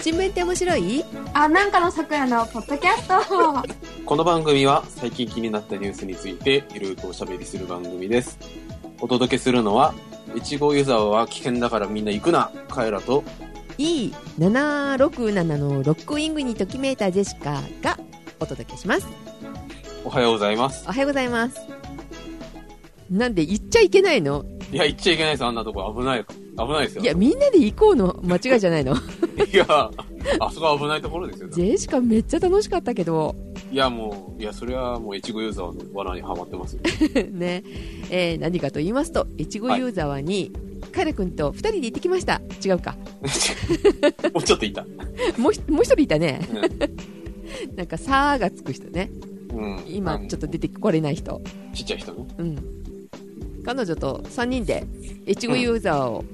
新聞って面白い？あ、なんかの桜のポッドキャスト。この番組は最近気になったニュースについてゆるくおしゃべりする番組です。お届けするのは、越後湯沢は危険だからみんな行くな、カエラと、E767 のロックウィングにときめいたジェシカがお届けします。おはようございます。おはようございます。なんで行っちゃいけないの？いや、行っちゃいけないです、あんなとこ危ない、危ないですよ。いや、みんなで行こうの間違いじゃないの？いや、あそこは危ないところですよ。ジェシカめっちゃ楽しかったけど、いや、もう、いや、それはもう越後湯沢の罠にはまってますよ。ね、えー何かと言いますと、越後湯沢に、カエル君と二人で行ってきました。違うか。もうちょっといた。もうひもう一人いたね。うなんか、さーがつく人ね。ん。うん今、ちょっと出てこれない人。ちっちゃい人ね。うん。彼女と3人で、越後湯沢を、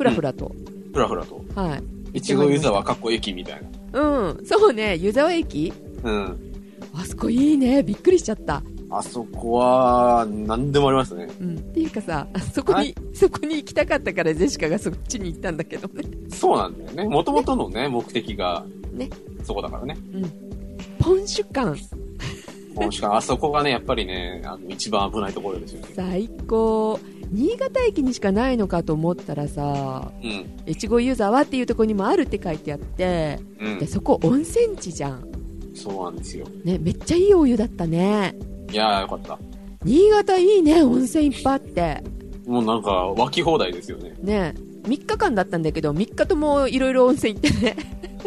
ふらふらと、ふらふらと。はい。越後湯沢かっこ駅みたいうん、そうね、湯沢駅？な。うん。あそこいいね、びっくりしちゃった。あそこは、何でもありますね。うん。っていうかさ、あそこに、はいそこに行きたかったからジェシカがそっちに行ったんだけどね。そうなんだよね。もともとのね、目的が、ねそこだからね。うん。ポンシュ館、もしかあそこがね、やっぱりね、あの、一番危ないところですよね。最高。新潟駅にしかないのかと思ったらさ、うん。越後湯沢っていうところにもあるって書いてあって、で、うん。そこ温泉地じゃん。そうなんですよ。ね、めっちゃいいお湯だったね。いやーよかった。新潟いいね、温泉いっぱいあって。もうなんか、湧き放題ですよね。ね3日間だったんだけど、3日ともいろいろ温泉行ってね。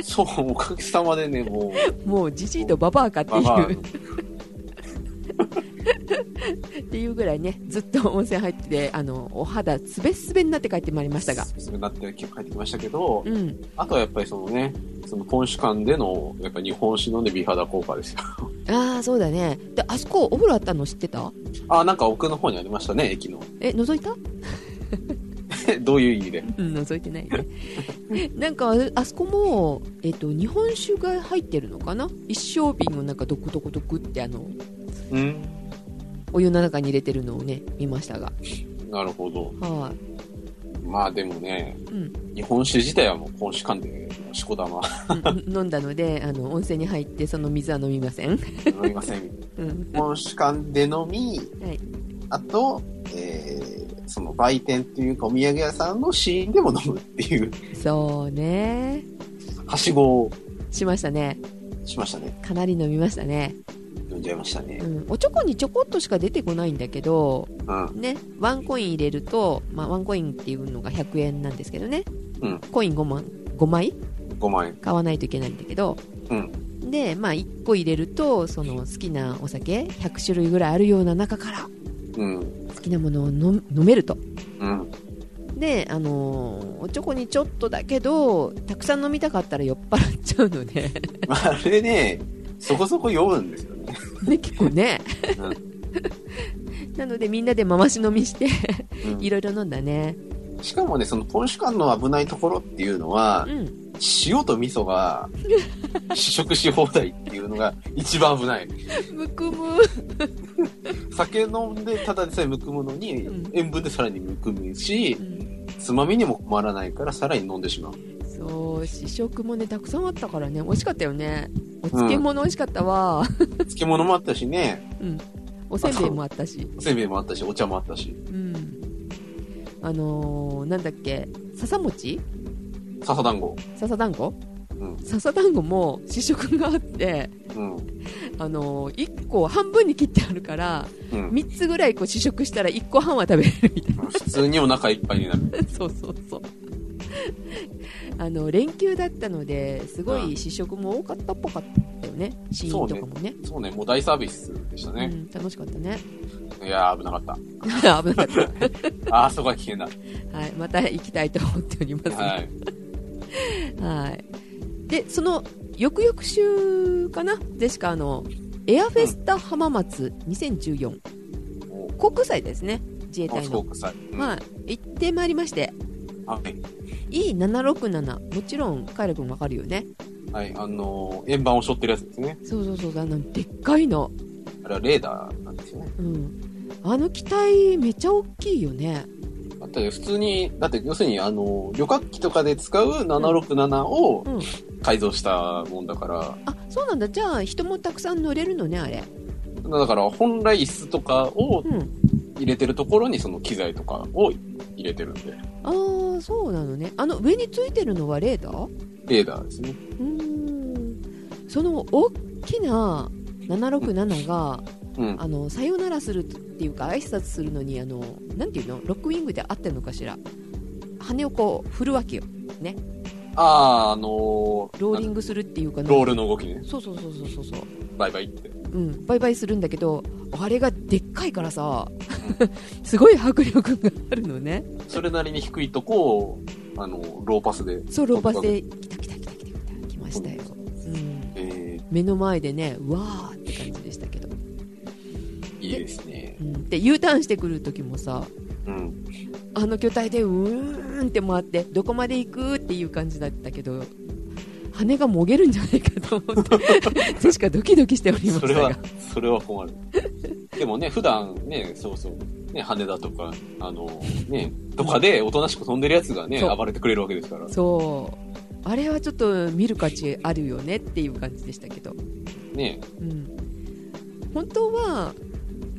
そう、おかげさまでね、もう、もうじじいとババアかっていう。っていうぐらいね、ずっと温泉入ってて、あの、お肌すべすべになって帰ってまいりましたが。そうなって帰ってきましたけど、うん。あとはやっぱりそのね、その本酒館での、やっぱ日本酒飲んで美肌効果ですよ。ああ、そうだね。で、あそこお風呂あったの知ってた？あ、なんか奥の方にありましたね、駅の。え、覗いた？どういう意味で？うん、覗いてないね。なんか、あそこも、えっ、と、日本酒が入ってるのかな？一升瓶をなんかドクドクドクってあの、うん。お湯の中に入れてるのをね、見ましたが。なるほど。はまあでもね、い。うん。日本酒自体はもう本酒館で、しこ玉うん飲んだので、あの、温泉に入ってその水は飲みません。飲みません。うん。本酒館で飲み、はい。あと、えー、その売店っていうかお土産屋さんのシーンでも飲むっていう、そうね。はしごをしましたね。しましたね。かなり飲みましたね。飲んじゃいましたねう。ん。おちょこにちょこっとしか出てこないんだけど、うん。ね、ワンコイン入れると、まあ、ワンコインっていうのが100円なんですけどね。うん。コイン5万、5枚5万円。買わないといけないんだけど、うん。で、まあ、1個入れると、その好きなお酒、100種類ぐらいあるような中から、うん。好きなものを飲飲めると。うん。で、あのーおちょこにちょっとだけど、たくさん飲みたかったら酔っ払っちゃうので、まあ、あれね、そこそこ酔うんですよね。ね、結構ね。うなので、みんなで回し飲みして、んいろいろ飲んだね。しかもね、その本酒館の危ないところっていうのはう、ん。塩と味噌が試食し放題っていうのが一番危ない。むくむ。酒飲んでただでさえむくむのに、うん塩分でさらにむくむしう、んつまみにも困らないからさらに飲んでしまう。そう、試食もね、たくさんあったからね、美味しかったよね。お漬物美味しかったわ。漬物もあったしね、うん。おせんべいもあったし。おせんべいもあったし、お茶もあったし、うん。あのー、なんだっけ、笹餅？笹団子。笹団子？うん。笹団子も試食があって、うん。あのー、1個半分に切ってあるから、うん。3つぐらいこう試食したら1個半は食べれるみたい普通にお腹いっぱいになる。な。そうそうそう。あの、連休だったので、すごい試食も多かったっぽかったよね。シーンとかもね。そうね、もう大サービスでしたね。うん、楽しかったね。いやー、危なかった。危なかった。あー、そこは危険だ。はい、また行きたいと思っております。はい。はい。で、その、翌々週かな？ジェシカ、あの、エアフェスタ浜松2014、お航空祭ですね。自衛隊の。ス航空祭。うんはい。行ってまいりまして、はい。E767、もちろん、カイラ君わかるよね。はい、あのー円盤を背負ってるやつですね。そうそうそう、あの、でっかいの。あれはレーダーなんですよね。うん。あの機体、めちゃ大きいよね。だって普通に、だって要するにあの、旅客機とかで使う767をうん改造したもんだから、あそうなんだじゃあ人もたくさん乗れるのねあれだから本来椅子とかをうん入れてるところにその機材とかを入れてるんで、ああそうなのね。あの上についてるのはレーダー？レーダーですね。うーん。その大きな767が、うん。あのさよならするっていうか挨拶するのにあのなんていうの？ロックウィングで合ってるのかしら？羽をこう振るわけよあー、あのー、ローリングするっていうかなロールの動きね。そうそうそうそうそうそう。バイバイって。うんバイバイするんだけどあれがでっかいからさ すごい迫力があるのねそれなりに低いとこを、あの、ローパスで。そうローパスで来た来た来た来た来た来ましたよ、うん、え目の前でねうわーって感じでしたけど、ー、いいですね。うん、で U ターンしてくる時もさうん。あの巨体でうーんって回ってどこまで行くっていう感じだったけど羽がもげるんじゃないかと思って確かドキドキしておりましそれはそれは困る。でもね、普段ね、そうそう、ね、羽田とか、あの、ね、とかでおとなしく飛んでるやつがね、暴れてくれるわけですから。そう。あれはちょっと見る価値あるよねっていう感じでしたけど、ね、うん、本当は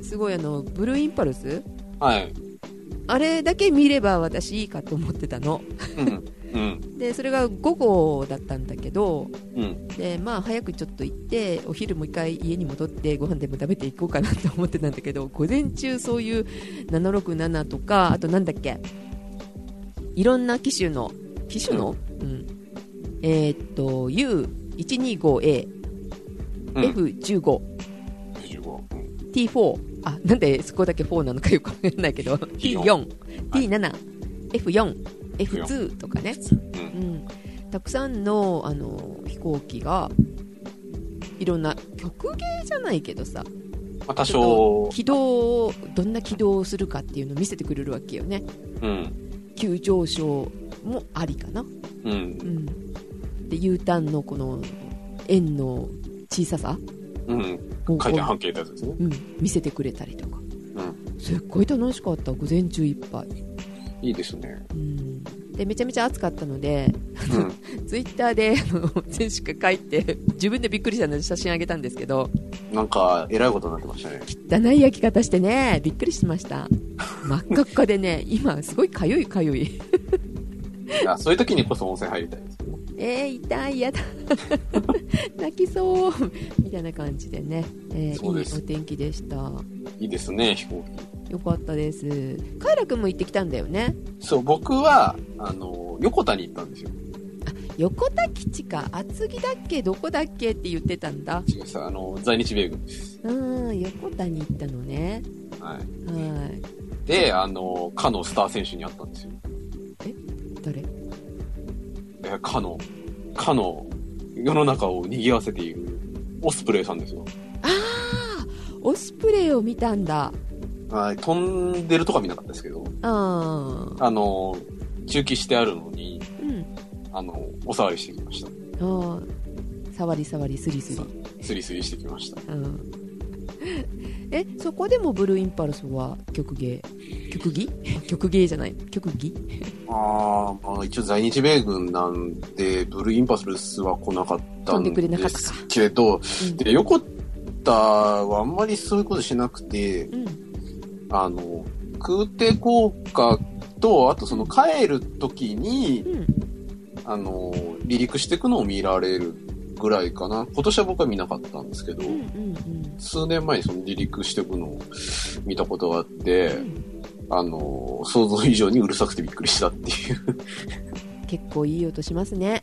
すごいあのブルーインパルス？はい。あれだけ見れば私いいかと思ってたの。うん。うん。でそれが午後だったんだけどうん。でまあ早くちょっと行ってお昼もう一回家に戻ってご飯でも食べていこうかなと思ってたんだけど 午前中そういう767とかあとなんだっけ？いろんな機種の機種の、うん。えーっと U125A、うん。F15 25。うん T4 あなんでそこだけ4なのかよくわかんないけど。T4、T7、F4、F2 とかね、うん。うん、たくさんのあの飛行機がいろんな曲芸じゃないけどさまあ、多少、軌道をどんな軌道をするかっていうのを見せてくれるわけよねうん。急上昇もありかな、う。うんん、で U ターンのこの円の小ささうん。を回転半径ってやつですね。うん、見せてくれたりとかうん。すっごい楽しかった午前中いっぱい、いいですね。うん、でめちゃめちゃ暑かったのでうん。ツイッターであの選手が書いて自分でびっくりしたので写真あげたんですけどなんか、えらいことになってましたね。汚い焼き方してねびっくりしました真っ赤っかでね今すごいかゆいかゆいいや、そういう時にこそ温泉入りたいです。えー、痛いやだ 泣きそうみたいな感じでね、えーそうですいいお天気でしたいいですね、飛行機。よかったですカイラ君も行ってきたんだよねそう、僕は、あの、横田に行ったんですよ。横田基地か厚木だっけ？どこだっけって言ってたんだ違うさ、あの、在日米軍です。うん横田に行ったのねはい。はいで、あの、かのスター選手に会ったんですよ。誰？え、かの、かの、世の中を賑わせている、オスプレイさんですよ。ああオスプレイを見たんだ。はい、飛んでるとか見なかったですけど、あああの、中期してあるのに、うん。あの、お触りしてきました。ああ触り触りスリスリ。スリスリしてきました。うんえそこでもブルーインパルスは曲芸？曲技？曲芸じゃない？曲技？ああ、まあ一応在日米軍なんで、ブルーインパルスは来なかった飛んですけど、うん。で、横田はあんまりそういうことしなくて、うん。あの、空挺効果と、あとその帰る時に、うん。あの、離陸していくのを見られるぐらいかな。今年は僕は見なかったんですけど、うんうん数年前にその離陸していくのを見たことがあって、うんあの、想像以上にうるさくてびっくりしたっていう。結構いい音しますね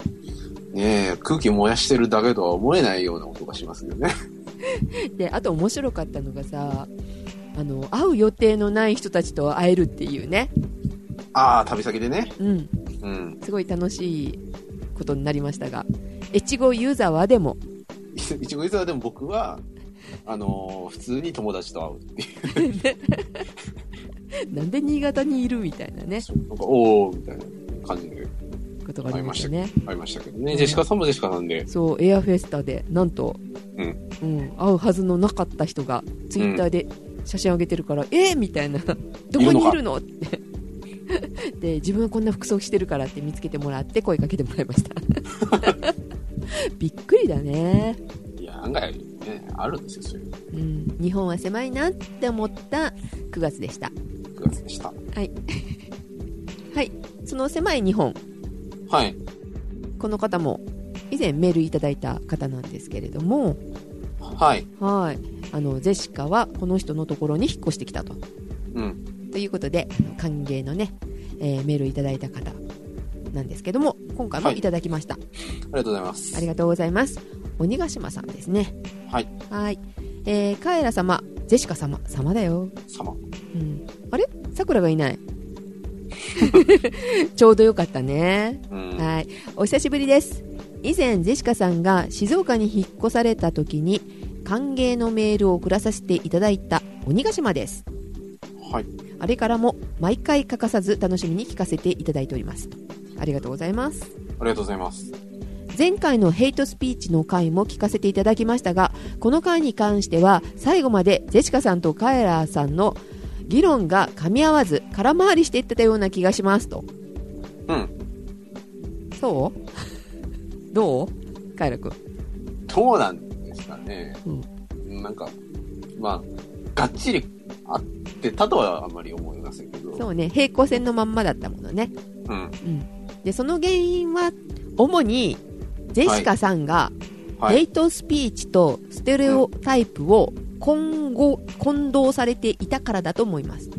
ねえ、空気燃やしてるだけとは思えないような音がしますよね。であと面白かったのがさあの会う予定のない人たちと会えるっていうねああ、旅先でね。うんうん。すごい楽しいことになりましたが越後ユーザーはでも。いちごいざでも僕は、あの普通に友達と会うっていう。なんで新潟にいるみたいなね。なんか、おおみたいな感じで。ことがありましたね。会いましたけど。ね。ジェシカさんもジェシカさんで。そうエアフェスタでなんと、うん。うん会うはずのなかった人がツイッターで写真上げてるから、えー、みたいな。どこにいるの？って。で自分はこんな服装してるからって見つけてもらって声かけてもらいました びっくりだね、いや、案外ね、あるんですよ、そういう。うん、日本は狭いなって思った9月でした。9月でした。はい。その狭い日本。はい。この方も以前メールいただいた方なんですけれども。はい。はい。あのゼシカはこの人のところに引っ越してきたと。うん。ということで歓迎のね、えーメールいただいた方なんですけども今回もはいいただきました、ありがとうございます。ありがとうございます鬼ヶ島さんですねはい。はいえー、カエラ様ジェシカ様様だよ、様。うん、あれ？さくらがいない ちょうどよかったねうん。はい、お久しぶりです。以前、ジェシカさんが静岡に引っ越された時に歓迎のメールを送らさせていただいた鬼ヶ島です。はい。あれからも毎回欠かさず楽しみに聞かせていただいております。ありがとうございます。ありがとうございます。前回のヘイトスピーチの回も聞かせていただきましたが、この回に関しては最後までジェシカさんとカエラさんの議論が噛み合わず空回りしていってたような気がしますと。うん。そう？どう？カエラ君。どうなんですかね。うんなんか、まあ、がっちり合ってたとはあんまり思いませんけど。そうね、平行線のまんまだったものね。うん。うん。で、その原因は、主に、ジェシカさんが、はい。ヘイトスピーチとステレオタイプを混合、混同されていたからだと思います。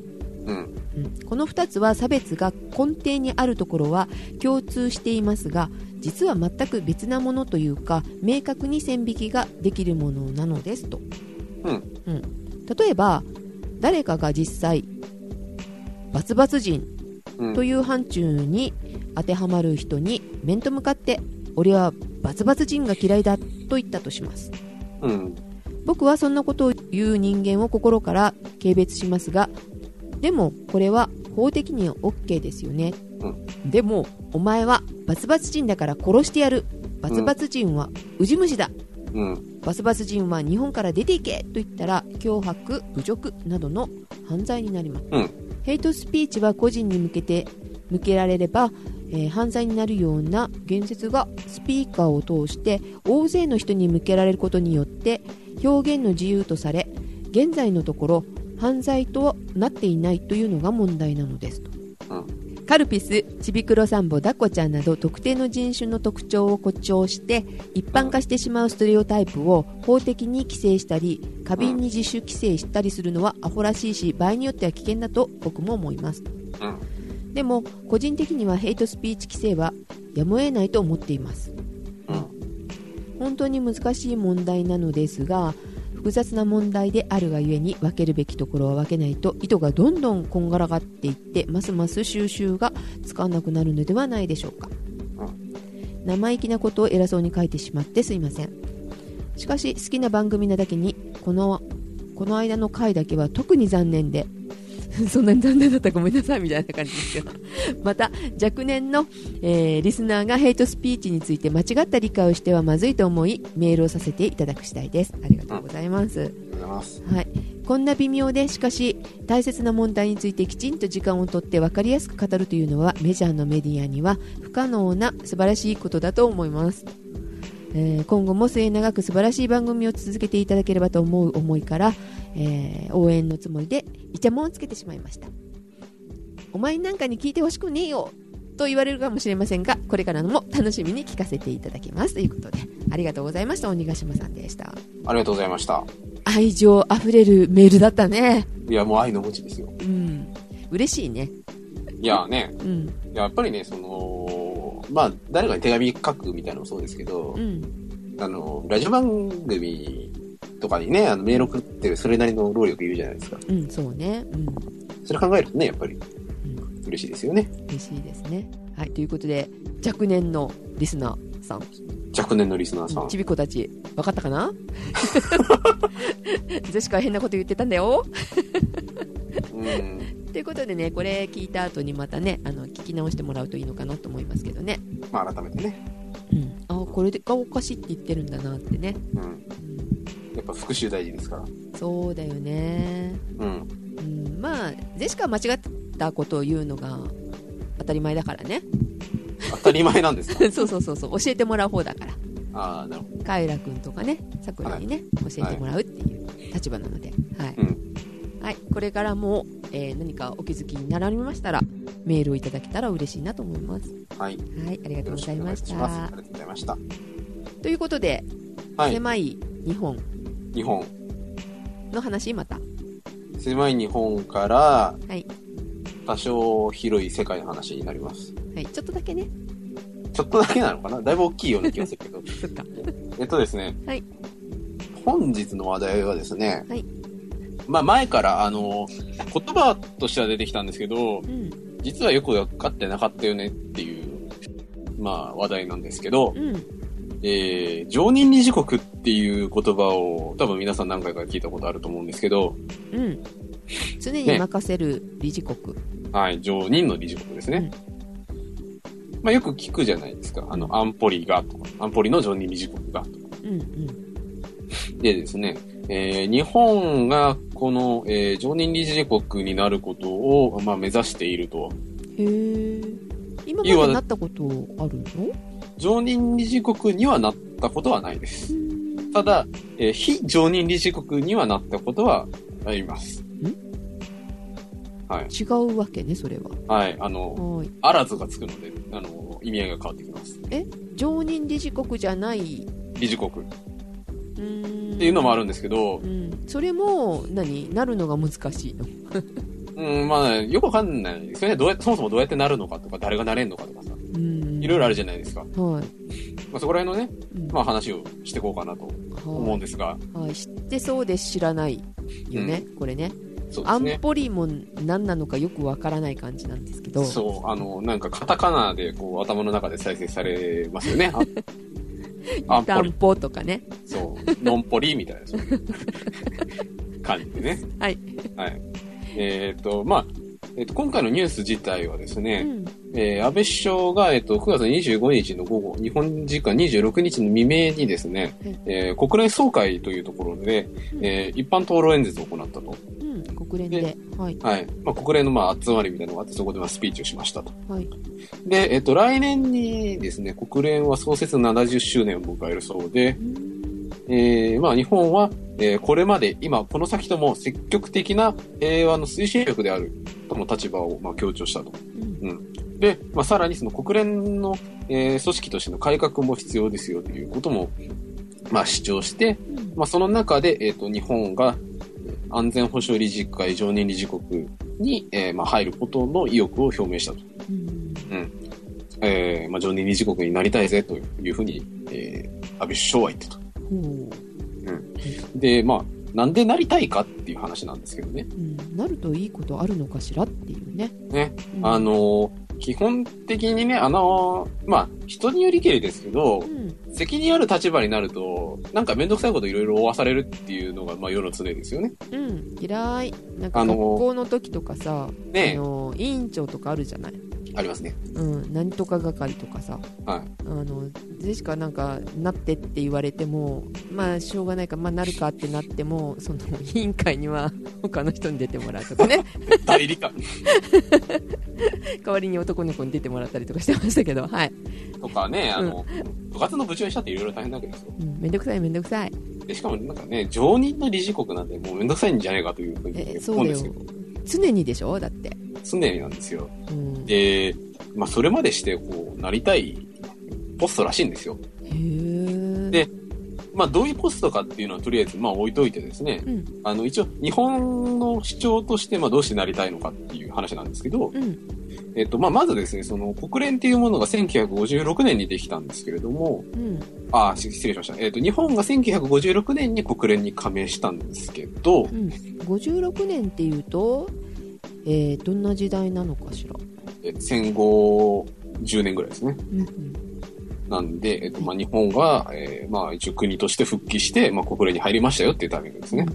うん。うん、この2つは差別が根底にあるところは共通していますが実は全く別なものというか明確に線引きができるものなのですと、うん例えば誰かが実際バツバツ人うん。という範疇に当てはまる人に面と向かって俺はバツバツ人が嫌いだと言ったとします。うん。僕はそんなことを言う人間を心から軽蔑しますがでもこれは法的には OK ですよね、でもお前はバツバツ人だから殺してやる。バツバツ人はウジ虫だ、うん。バツバツ人は日本から出ていけと言ったら脅迫侮辱などの犯罪になります、うん。ヘイトスピーチは個人に向けて向けられれば、えー犯罪になるような言説がスピーカーを通して大勢の人に向けられることによって表現の自由とされ現在のところ犯罪とはなっていないというのが問題なのですと、うカルピスチビクロサンボダコちゃんなど特定の人種の特徴を誇張して一般化してしまうストレオタイプを法的に規制したり過敏に自主規制したりするのはアホらしいし場合によっては危険だと僕も思いますうん。でも個人的にはヘイトスピーチ規制はやむを得ないと思っています。うん。本当に難しい問題なのですが複雑な問題であるがゆえに分けるべきところは分けないと意図がどんどんこんがらがっていってますます収集がつかなくなるのではないでしょうか、生意気なことを偉そうに書いてしまってすいません。しかし好きな番組なだけにこのこの間の回だけは特に残念で そんなに残念だったらごめんなさいみたいな感じですけど。また若年の、えーリスナーがヘイトスピーチについて間違った理解をしてはまずいと思いメールをさせていただく次第です。ありがとうございます、ありがとうございます。はい、こんな微妙でしかし大切な問題についてきちんと時間をとって分かりやすく語るというのはメジャーのメディアには不可能な素晴らしいことだと思います、えー今後も末永く素晴らしい番組を続けていただければと思う思いから、えー応援のつもりでイチャモンをつけてしまいました。お前なんかに聞いてほしくねえよと言われるかもしれませんがこれからのも楽しみに聞かせていただきますということでありがとうございました。鬼ヶ島さんでしたありがとうございました。愛情あふれるメールだったね。いや、もう愛の無知ですよ。うん。嬉しいね。いやね、うん。やっぱりね、その、まあ、誰かに手紙書くみたいなのもそうですけどう、んあの、ラジオ番組とかにね、あのメール送ってるそれなりの労力いるじゃないですか。うんそうねうんそれ考えるとね、やっぱり嬉しいですよね。嬉しいですねはいということで若年のリスナーさん若年のリスナーさん。ちびっ子たち分かったかな？ジェシカは変なこと言ってたんだようん。ということでねこれ聞いた後にまたねあの聞き直してもらうといいのかなと思いますけどね、まあ、改めてね。うん、あこれがおかしいって言ってるんだなってね、うん。うん、やっぱ復習大事ですから。そうだよね。うん。うん、まあジェシカは間違ったことを言うのが当たり前だからね。当たり前なんですか？そうそうそうそう。教えてもらう方だから。ああ、なるほカイラくんとかねさくらにね、教えてもらうっていう立場なので、はいうんはい、これからも、えー何かお気づきになられましたらメールをいただけたら嬉しいなと思いますど。はい。よはいありがとうろございまししくお願いします。あたりがとうございました。ということで、はい。狭い日本日本。の話また狭い日本から、はい、多少広い世界の話になります。はい、ちょっとだけねちょっとだけなのかな？だいぶ大きいような気がするけど。そっかえっとですね。はい本日の話題はですね。はいまあ前から、あの、言葉としては出てきたんですけどう、ん実はよく分かってなかったよねっていう、まあ話題なんですけど、うんえー、常任理事国っていう言葉を多分皆さん何回か聞いたことあると思うんですけど、うん常に任せる理事国、はい、常任の理事国ですね。まあよく聞くじゃないですか。あの、安保理がとか、安保理の常任理事国がとか。うんうんでですね、えー日本がこの、えー常任理事国になることを、まあ、目指していると。へえ今までなったことあるの？常任理事国にはなったことはないです。ただ、えー非常任理事国にはなったことはあります。はい。違うわけねそれははい。あの、はいあらずがつくので、あの、意味合いが変わってきます。常任理事国じゃない理事国っていうのもあるんですけどう、ん、それも何？なるのが難しいの？うん、まあ、よくわかんないですよね。どうやそもそもどうやってなるのかとか、誰がなれんのかとかさ、うん。いろいろあるじゃないですか。まはい、あ、そこら辺のね、うん。まあ話をしていこうかなと思うんですが、はい、知ってそうで知らないよね、これね。安そうですね。保理も何なのかよくわからない感じなんですけど。そう、あの、なんかカタカナでこう頭の中で再生されますよね。あ 安保とかね。そう、ノンポリみたいな、そう。い う感じでね。はい、はい。えっ、と、まあ、えっ、と、今回のニュース自体はですうね、ん。えー安倍首相が、えっと、9月25日の午後、日本時間26日の未明にですね、はいえー国連総会というところで、うん。えー一般討論演説を行ったと。うん、国連で。はい。はい。まあ、国連のまあ集まりみたいなのがあって、そこでまあスピーチをしましたと。はい。で、えっと、来年にですね、国連は創設70周年を迎えるそうでう、んえーまあ、日本は、えーこれまで、今、この先とも積極的な平和の推進力であるとの立場を、まあ、強調したと。うん。で、まあ、さらにその国連の、えー組織としての改革も必要ですよということも、まあ、主張して、うん。まあ、その中で、えっ、と、日本がえー安全保障理事会常任理事国に、えーまあ、入ることの意欲を表明したと。うん。えーまあ、常任理事国になりたいぜというふうに、えー安倍首相は言ったと。ほで、まあ、なんでなりたいかっていう話なんですけどね。う、うん、なるといいことあるのかしらっていうね、ね、うん。あのー基本的にね、あのーまあ、人によりけりですけどう、ん。責任ある立場になると、なんかめんどくさいこといろいろ負わされるっていうのが、まあ、世の常ですよね。うん、嫌い。なんかあの学校の時とかさ、ねあの委員長とかあるじゃない、ありますね。うん、何とか係とかさ。はい。あのジェシカなんかなってって言われてもまあしょうがないか。ら、まあ、なるかってなってもその委員会には他の人に出てもらうとかね。代理官代わりに男の子に出てもらったりとか。してましたけどはい、とか。ね、あの、部活の部長にしたっていろいろ大変なわけですよ。うん、めんどくさいめんどくさいで、しか。もなんか。ね、常任の理事国なんてもうめんどくさいんじゃないか。というふうに思うんですよ。常にでしょ？だって、常になんですよ。うん、へで、まあ、それまでして、こう、なりたいポストらしいんですよ。えでまあ、どういうポストかっていうのはとりあえず、まあ、置いといてですね、うん。あの、一応、日本の主張として、まあ、どうしてなりたいのかっていう話なんですけど、うんえっと、まあ、まずですね、その、国連っていうものが1956年にできたんですけれども、うんあ、し失礼しました。えっと、日本が1956年に国連に加盟したんですけど、うん、56年っていうと、えーどんな時代なのかしら、え戦後10年ぐらいですね。うんうんなんで、えっと、まあ、日本が、えーまあ、一応国として復帰して、まあ、国連に入りましたよっていうタイミングですね。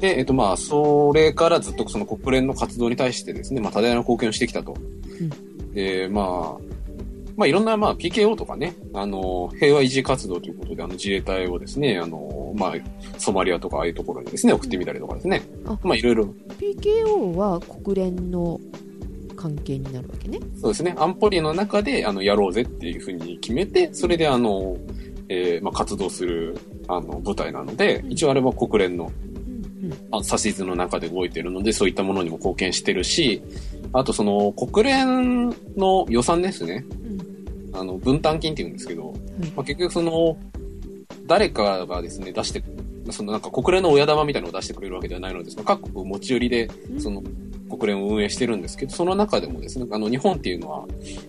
で、えっと、まあ、それからずっとその国連の活動に対してですね、まあ、多大な貢献をしてきたと。で、まあ、まあ、いろんな、まあ、PKO とかね、あの、平和維持活動ということで、あの、自衛隊をですね、あの、まあ、ソマリアとかああいうところにですね、送ってみたりとかですね。あまあ、いろいろ、PKO は国連の関係になるわけね。そうですね。安保理の中で、あの、やろうぜっていうふうに決めて、それで、あの、えーまあ、活動する、あの、部隊なので、一応あれは国連の指図の中で動いてるので、そういったものにも貢献してるし、あとその、国連の予算ですね。うん。あの、分担金って言うんですけど、はいまあ、結局その、誰かがですね、出して、そのなんか国連の親玉みたいなのを出してくれるわけではないので、その各国持ち寄りで、うん。その、国連を運営してるんですけど、その中でもですね、あの、日本っていうのは、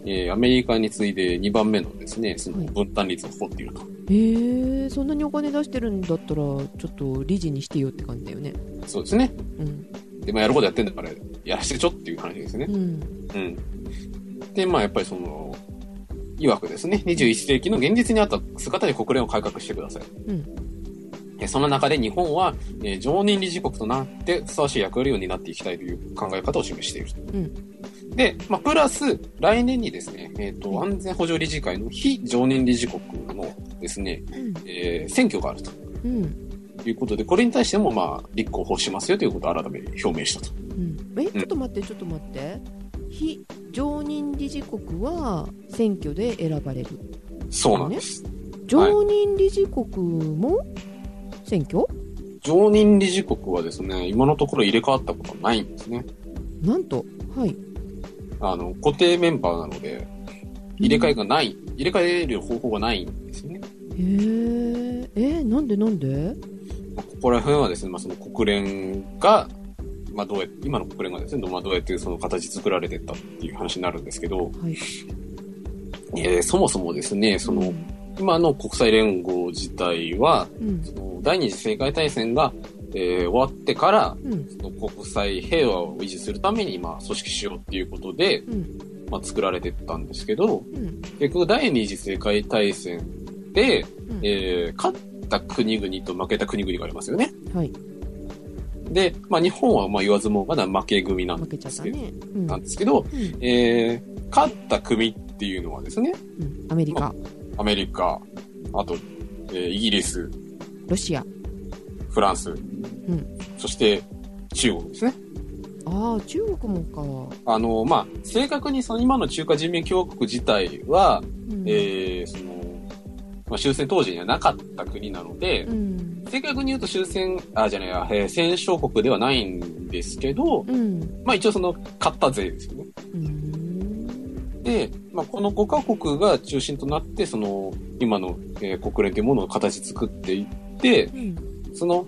えーアメリカに次いで2番目のですね、そのはい。分担率を誇っていると。へえそんなにお金出してるんだったらちょっと理事にしてよって感じだよねそうですね。うんで、まあ、やることやってんだから、やらせてちょっていう話ですねう。んうん。で、まあ、やっぱりその、曰くですね、21世紀の現実にあった姿で国連を改革してください。うんえその中で日本は、えー常任理事国となってふさわしい役割を担っていきたいという考え方を示していると。うんで、まあ、プラス、来年にですね、えっ、と、安全保障理事会の非常任理事国のですね、うん。えー選挙があると。うん。いうことで、これに対しても、まあ、立候補しますよということを改めて表明したと。うん。えちょっと待ってちょっと待って。非常任理事国は選挙で選ばれる。そうなんです。常任理事国も選挙？常任理事国はですね、今のところ入れ替わったことはないんですね。なんとはいあの、固定メンバーなので、入れ替えがない、入れ替える方法がないんですよね。へええー、なんでなんで？まあここら辺はですね、まあ、その国連が、まあ、どうや今の国連がですね、まあ、どうやってその形作られてったっていう話になるんですけど、はい。えーそもそもですね、その、今の国際連合自体は、うん。その第二次世界大戦が、えー終わってから、うん。その国際平和を維持するために、まあ、組織しようっていうことで、うん。まあ、作られてったんですけど、うん。結局第二次世界大戦で、うん。えー勝った国々と負けた国々がありますよね。はい。で、まあ、日本はまあ言わずもがな負け組なんですけど、ね。うん。なんですけど、うん。えー勝った組っていうのはですね、うん。アメリカ。アメリカ、あと、えーイギリス、ロシアフランス、そして中国ですね。ああ中国もか。あの、まあ、正確にその今の中華人民共和国自体は、うん。えーその、まあ、終戦当時にはなかった国なので、うん。正確に言うと終戦、あ、じゃないや、えー戦勝国ではないんですけど、うん。まあ一応その、勝った勢ですよね。うん。で、まあこの5カ国が中心となって、その、今の、えー国連というものを形作っていって、うんその、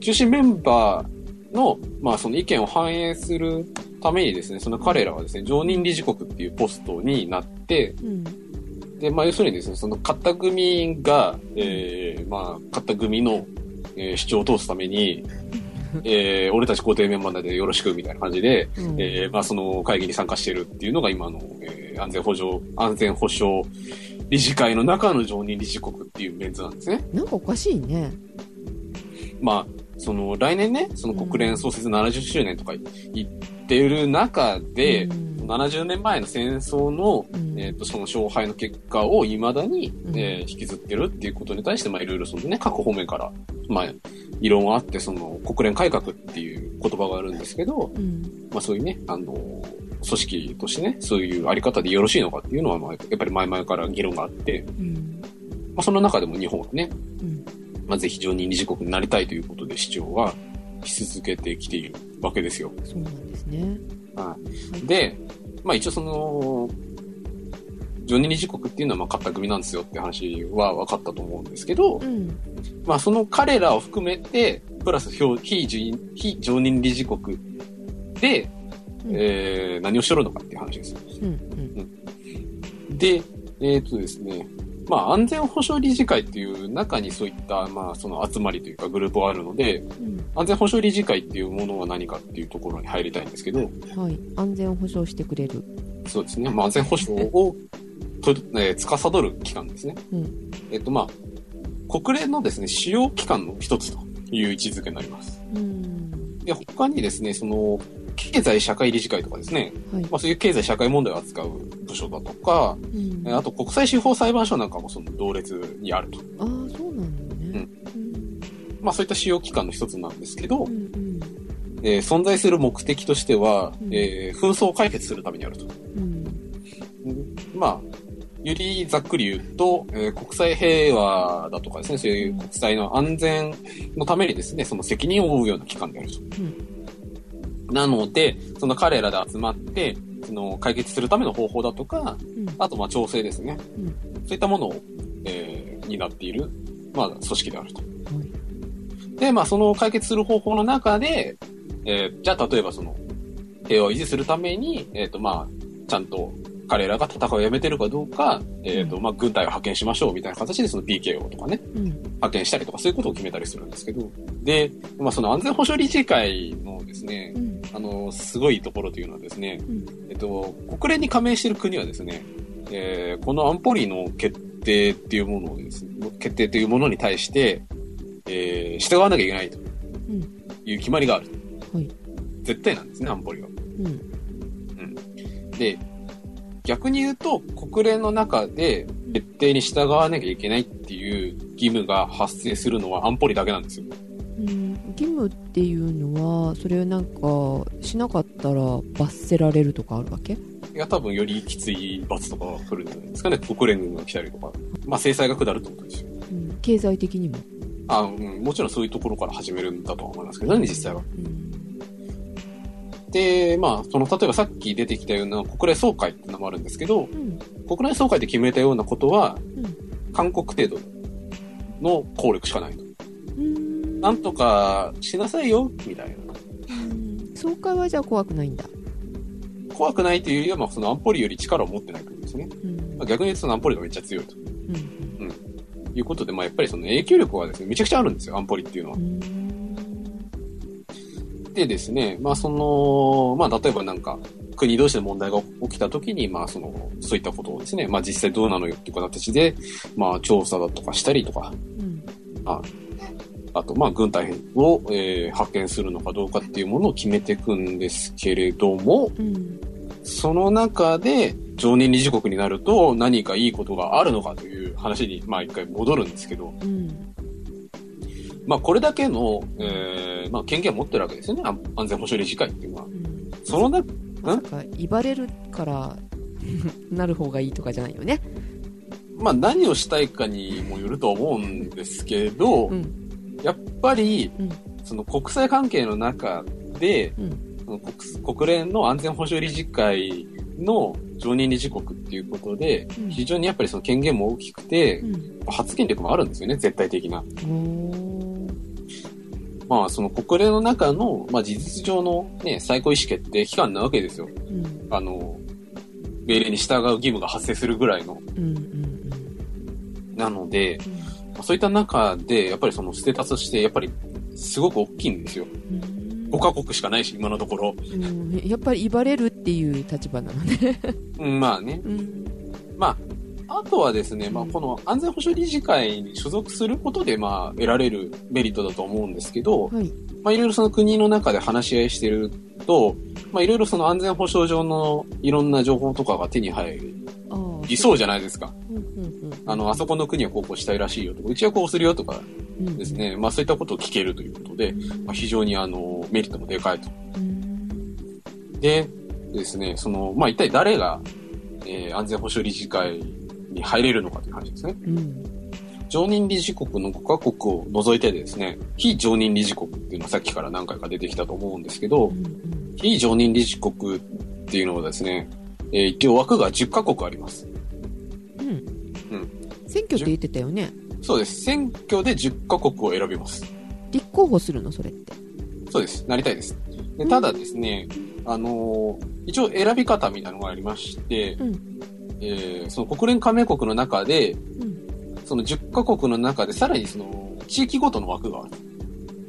中心メンバーの、まあその意見を反映するためにですね、その彼らはですね、常任理事国っていうポストになって、うん。で、まあ要するにですね、その勝った組が、えー、まあ勝った組の、えー主張を通すために、えー、俺たち固定メンバーでよろしくみたいな感じで、うん。えー、まあその会議に参加してるっていうのが今の、えー、安全保障、安全保障理事会の中の常任理事国っていうメンツなんですね。なんかおかしいねまあ、その来年ね、その国連創設70周年とか言ってる中で、うん。70年前の戦争の、うん。えっ、と、その勝敗の結果を未だに、うん。えー引きずってるっていうことに対して、まあいろいろそのね、各方面から、まあ、異論はあって、その国連改革っていう言葉があるんですけど、うん。まあそういうね、あの、組織としてね、そういうあり方でよろしいのかっていうのは、まあ、やっぱり前々から議論があって、うん。まあその中でも日本はね、うんまあぜひ常任理事国になりたいということで主張はし続けてきているわけですよ。そうなんですねはい。で、まあ一応その、常任理事国っていうのはまあ勝った組なんですよって話は分かったと思うんですけど、うんまあその彼らを含めて、プラス非非常非常任理事国で、うんえー何をしとるのかっていう話ですよ。うんうんで、えっ、とですね、まあ安全保障理事会っていう中にそういった、まあその集まりというかグループはあるので、うん。安全保障理事会っていうものは何かっていうところに入りたいんですけど、はい。安全を保障してくれる。そうですね、まあ安全保障をと、えー司る機関ですね。うん。えっ、とまあ、国連のですね、主要機関の一つという位置づけになります。うん。で、他にですね、その、経済社会理事会とかですね、はい。まあそういう経済社会問題を扱う部署だとか、うん。えーあと国際司法裁判所なんかもその同列にあると。ああそうなんだね。うん。まあそういった主要機関の一つなんですけどう、んえー存在する目的としては、うん。えー紛争を解決するためにあると。うん。まあ、よりざっくり言うと、えー国際平和だとかですね、そういう国際の安全のためにですね、その責任を負うような機関であると。なので、その彼らで集まって、その解決するための方法だとか、うん。あとまあ調整ですね。うん。そういったものを、えー、担っている、まあ、組織であると。はい。で、まあ、その解決する方法の中で、えーじゃあ、例えばその、平和を維持するために、えっ、と、まあ、ちゃんと彼らが戦いをやめてるかどうか、えっ、と、まあ、軍隊を派遣しましょうみたいな形で、その PKO とかね、うん。派遣したりとか、そういうことを決めたりするんですけど、で、まあ、その安全保障理事会のですねう、ん。あの、すごいところというのはですね、うん。えっと、国連に加盟している国はですね、えーこの安保理の決定っていうものをですね、決定というものに対して、えー従わなきゃいけないとうん。いう決まりがある。はい。絶対なんですね、安保理は。うん。で、逆に言うと、国連の中で決定に従わなきゃいけないっていう義務が発生するのは安保理だけなんですよ。うん、義務っていうのはそれをなんかしなかったら罰せられるとかあるわけ？いや、多分よりきつい罰とかが来るんじゃないですかね。国連軍が来たりとか。まあ、制裁が下るってことですよ。うん、経済的にも、あ、うん、もちろんそういうところから始めるんだとは思いますけどね、実際は。うんで、まあ、その、例えばさっき出てきたような国連総会ってのもあるんですけど、うん国連総会で決めたようなことは、うん韓国程度の効力しかないと。うんなんとかしなさいよ、みたいな。うん。総会はじゃあ怖くないんだ、怖くないというよりは、まあ、その安保理より力を持ってないということですね。うん。まあ、逆に言うとその安保理がめっちゃ強いと。うん。いうことで、まあ、やっぱりその影響力はですね、めちゃくちゃあるんですよ、安保理っていうのは。う。ん。でですね、まあその、まあ例えばなんか、国同士で問題が起きたときに、まあその、そういったことをですね、まあ実際どうなのよっていう形で、まあ調査だとかしたりとか、うん。ああとまあ軍隊を、えー派遣するのかどうかっていうものを決めていくんですけれども、うんその中で常任理事国になると何かいいことがあるのかという話に、まあ一回戻るんですけど、うんまあこれだけの、えーまあ権限を持ってるわけですよね、安安全保障理事会っていうのは。うん。その中まさか。威張れるから なる方がいいとかじゃないよね。まあ何をしたいかにもよると思うんですけど、うんやっぱり、うん。その国際関係の中で、うん。その国国連の安全保障理事会の常任理事国っていうことで、うん。非常にやっぱりその権限も大きくてう、ん。発言力もあるんですよね、絶対的な。まあその国連の中の、まあ事実上のね、最高意思決定機関なわけですよ。うん。あの、命令に従う義務が発生するぐらいの。うんうんなので、まあそういった中で、やっぱりそのステータスとして、やっぱりすごく大きいんですよ。うんうん5カ国しかないし、今のところ。うんやっぱり威張れるっていう立場なのね。うん、まあね。うんまあ、あとはですね、まあ、この安全保障理事会に所属することで、まあ、得られるメリットだと思うんですけど、はい。まあ、いろいろその国の中で話し合いしてると、まあ、いろいろその安全保障上のいろんな情報とかが手に入ああ。りそうじゃないですか。あの、あそこの国はこうこうしたいらしいよとか、うちはこうするよとかうんです。ね、まあ、そういったことを聞けるということで、まあ、非常にあの、メリットもでかいと。うんでですね、その、まあ、一体誰が、えー安全保障理事会に入れるのかという話ですね。うん。常任理事国の5カ国を除いてですね、非常任理事国っていうのはさっきから何回か出てきたと思うんですけどう、ん非常任理事国っていうのはですね、えー一応枠が10カ国あります。うん。うん。うん選挙って言ってたよね。そうです。選挙で10カ国を選びます。立候補するの？それって。そうです。なりたいです。でただですね、あのー一応選び方みたいなのがありまして、うん。えーその国連加盟国の中で、うん。その10カ国の中でさらにその地域ごとの枠がある。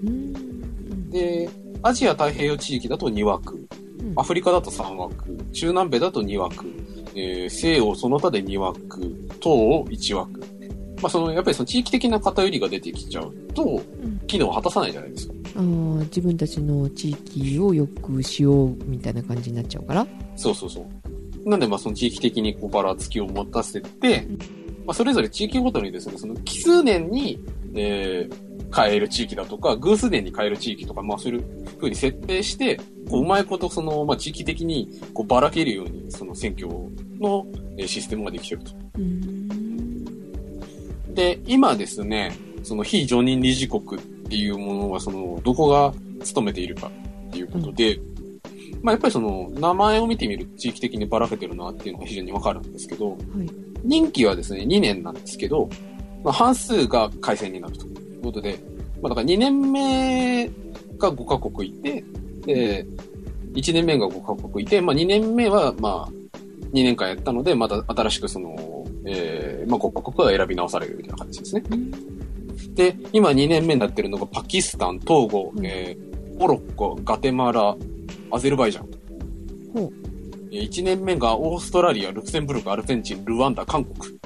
うん。で、アジア太平洋地域だと2枠、うんアフリカだと3枠、中南米だと2枠、えー西欧その他で2枠、東欧1枠。まあその、やっぱりその地域的な偏りが出てきちゃうと、うん機能を果たさないじゃないですか。ああ、自分たちの地域を良くしようみたいな感じになっちゃうから。そうそうそう。なんでまあその地域的にこうばらつきを持たせてうん、まあそれぞれ地域ごとにですね、その奇数年に、えー変える地域だとか、偶数年に変える地域とか、まあそういう風に設定して、こううまいことその、まあ地域的にこうばらけるように、その選挙のえーシステムができてると。で、今ですね、その非常任理事国っていうものは、その、どこが務めているかっていうことで、まあやっぱりその、名前を見てみると地域的にばらけてるなっていうのが非常にわかるんですけど、はい。任期はですね、2年なんですけど、まあ半数が改選になるということで、まあだから2年目が5カ国いて、で、1年目が5カ国いて、まあ2年目はまあ、2年間やったので、また新しくその、えー、まあ5カ国が選び直されるみたいな形ですね。で、今2年目になってるのがパキスタン、トーゴ、うんえー、モロッコ、ガテマラ、アゼルバイジャン。ほうえー1年目がオーストラリア、ルクセンブルク、アルゼンチン、ルワンダ、韓国。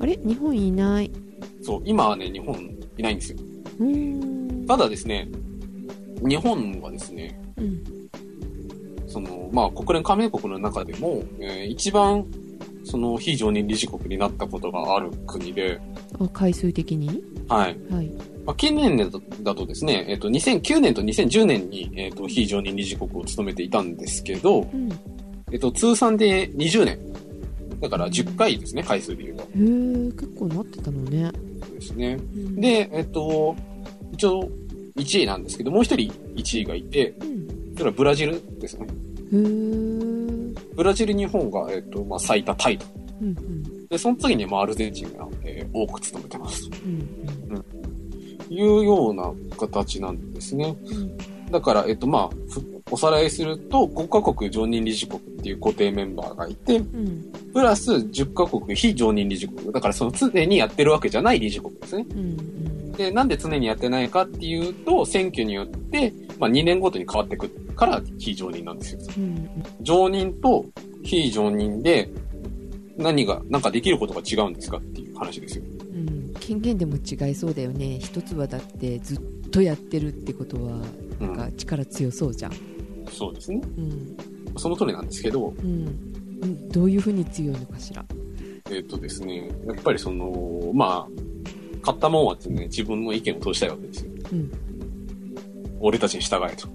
あれ？日本いない。そう、今はね、日本いないんですよ。ただですね、日本はですね、うん。その、まあ、国連加盟国の中でも、えー一番、その、非常任理事国になったことがある国で、あ回数的に？はい。はい。まあ、近年だとですね、えっ、と、2009年と2010年に、えっ、と、非常任理事国を務めていたんですけど、うん。えっ、と、通算で20年。だから10回ですね、回数で言うと。へえ結構なってたのね、そうですね。うん、で、えっ、と、一応、1位なんですけど、もう一人1位がいて、うんそれはブラジルですね。へブラジル、日本が、えっ、と、まあ、最多タイと。うんで、その次に、まあ、アルゼンチンが、えー多く務めてます。とうんいうような形なんですね。うんだから、えっ、と、まあ、ふおさらいすると、5カ国常任理事国っていう固定メンバーがいて、うんプラス10カ国非常任理事国。だから、その常にやってるわけじゃない理事国ですね。うんで、なんで常にやってないかっていうと、選挙によって、まあ、2年ごとに変わってくるから非常任なんですよ。うん常任と非常任で、何が、なんかできることが違うんですかっていう話ですよ。うん権限でも違いそうだよね一つはだってずっとやってるってことはうなんか力強そうじゃん。そうですね。うん。その通りなんですけど、うん。うんどういうふうに強いのかしら？えっ、とですね、やっぱりその、まあ、買ったもんはですね、自分の意見を通したいわけですよ。うん。俺たちに従えと。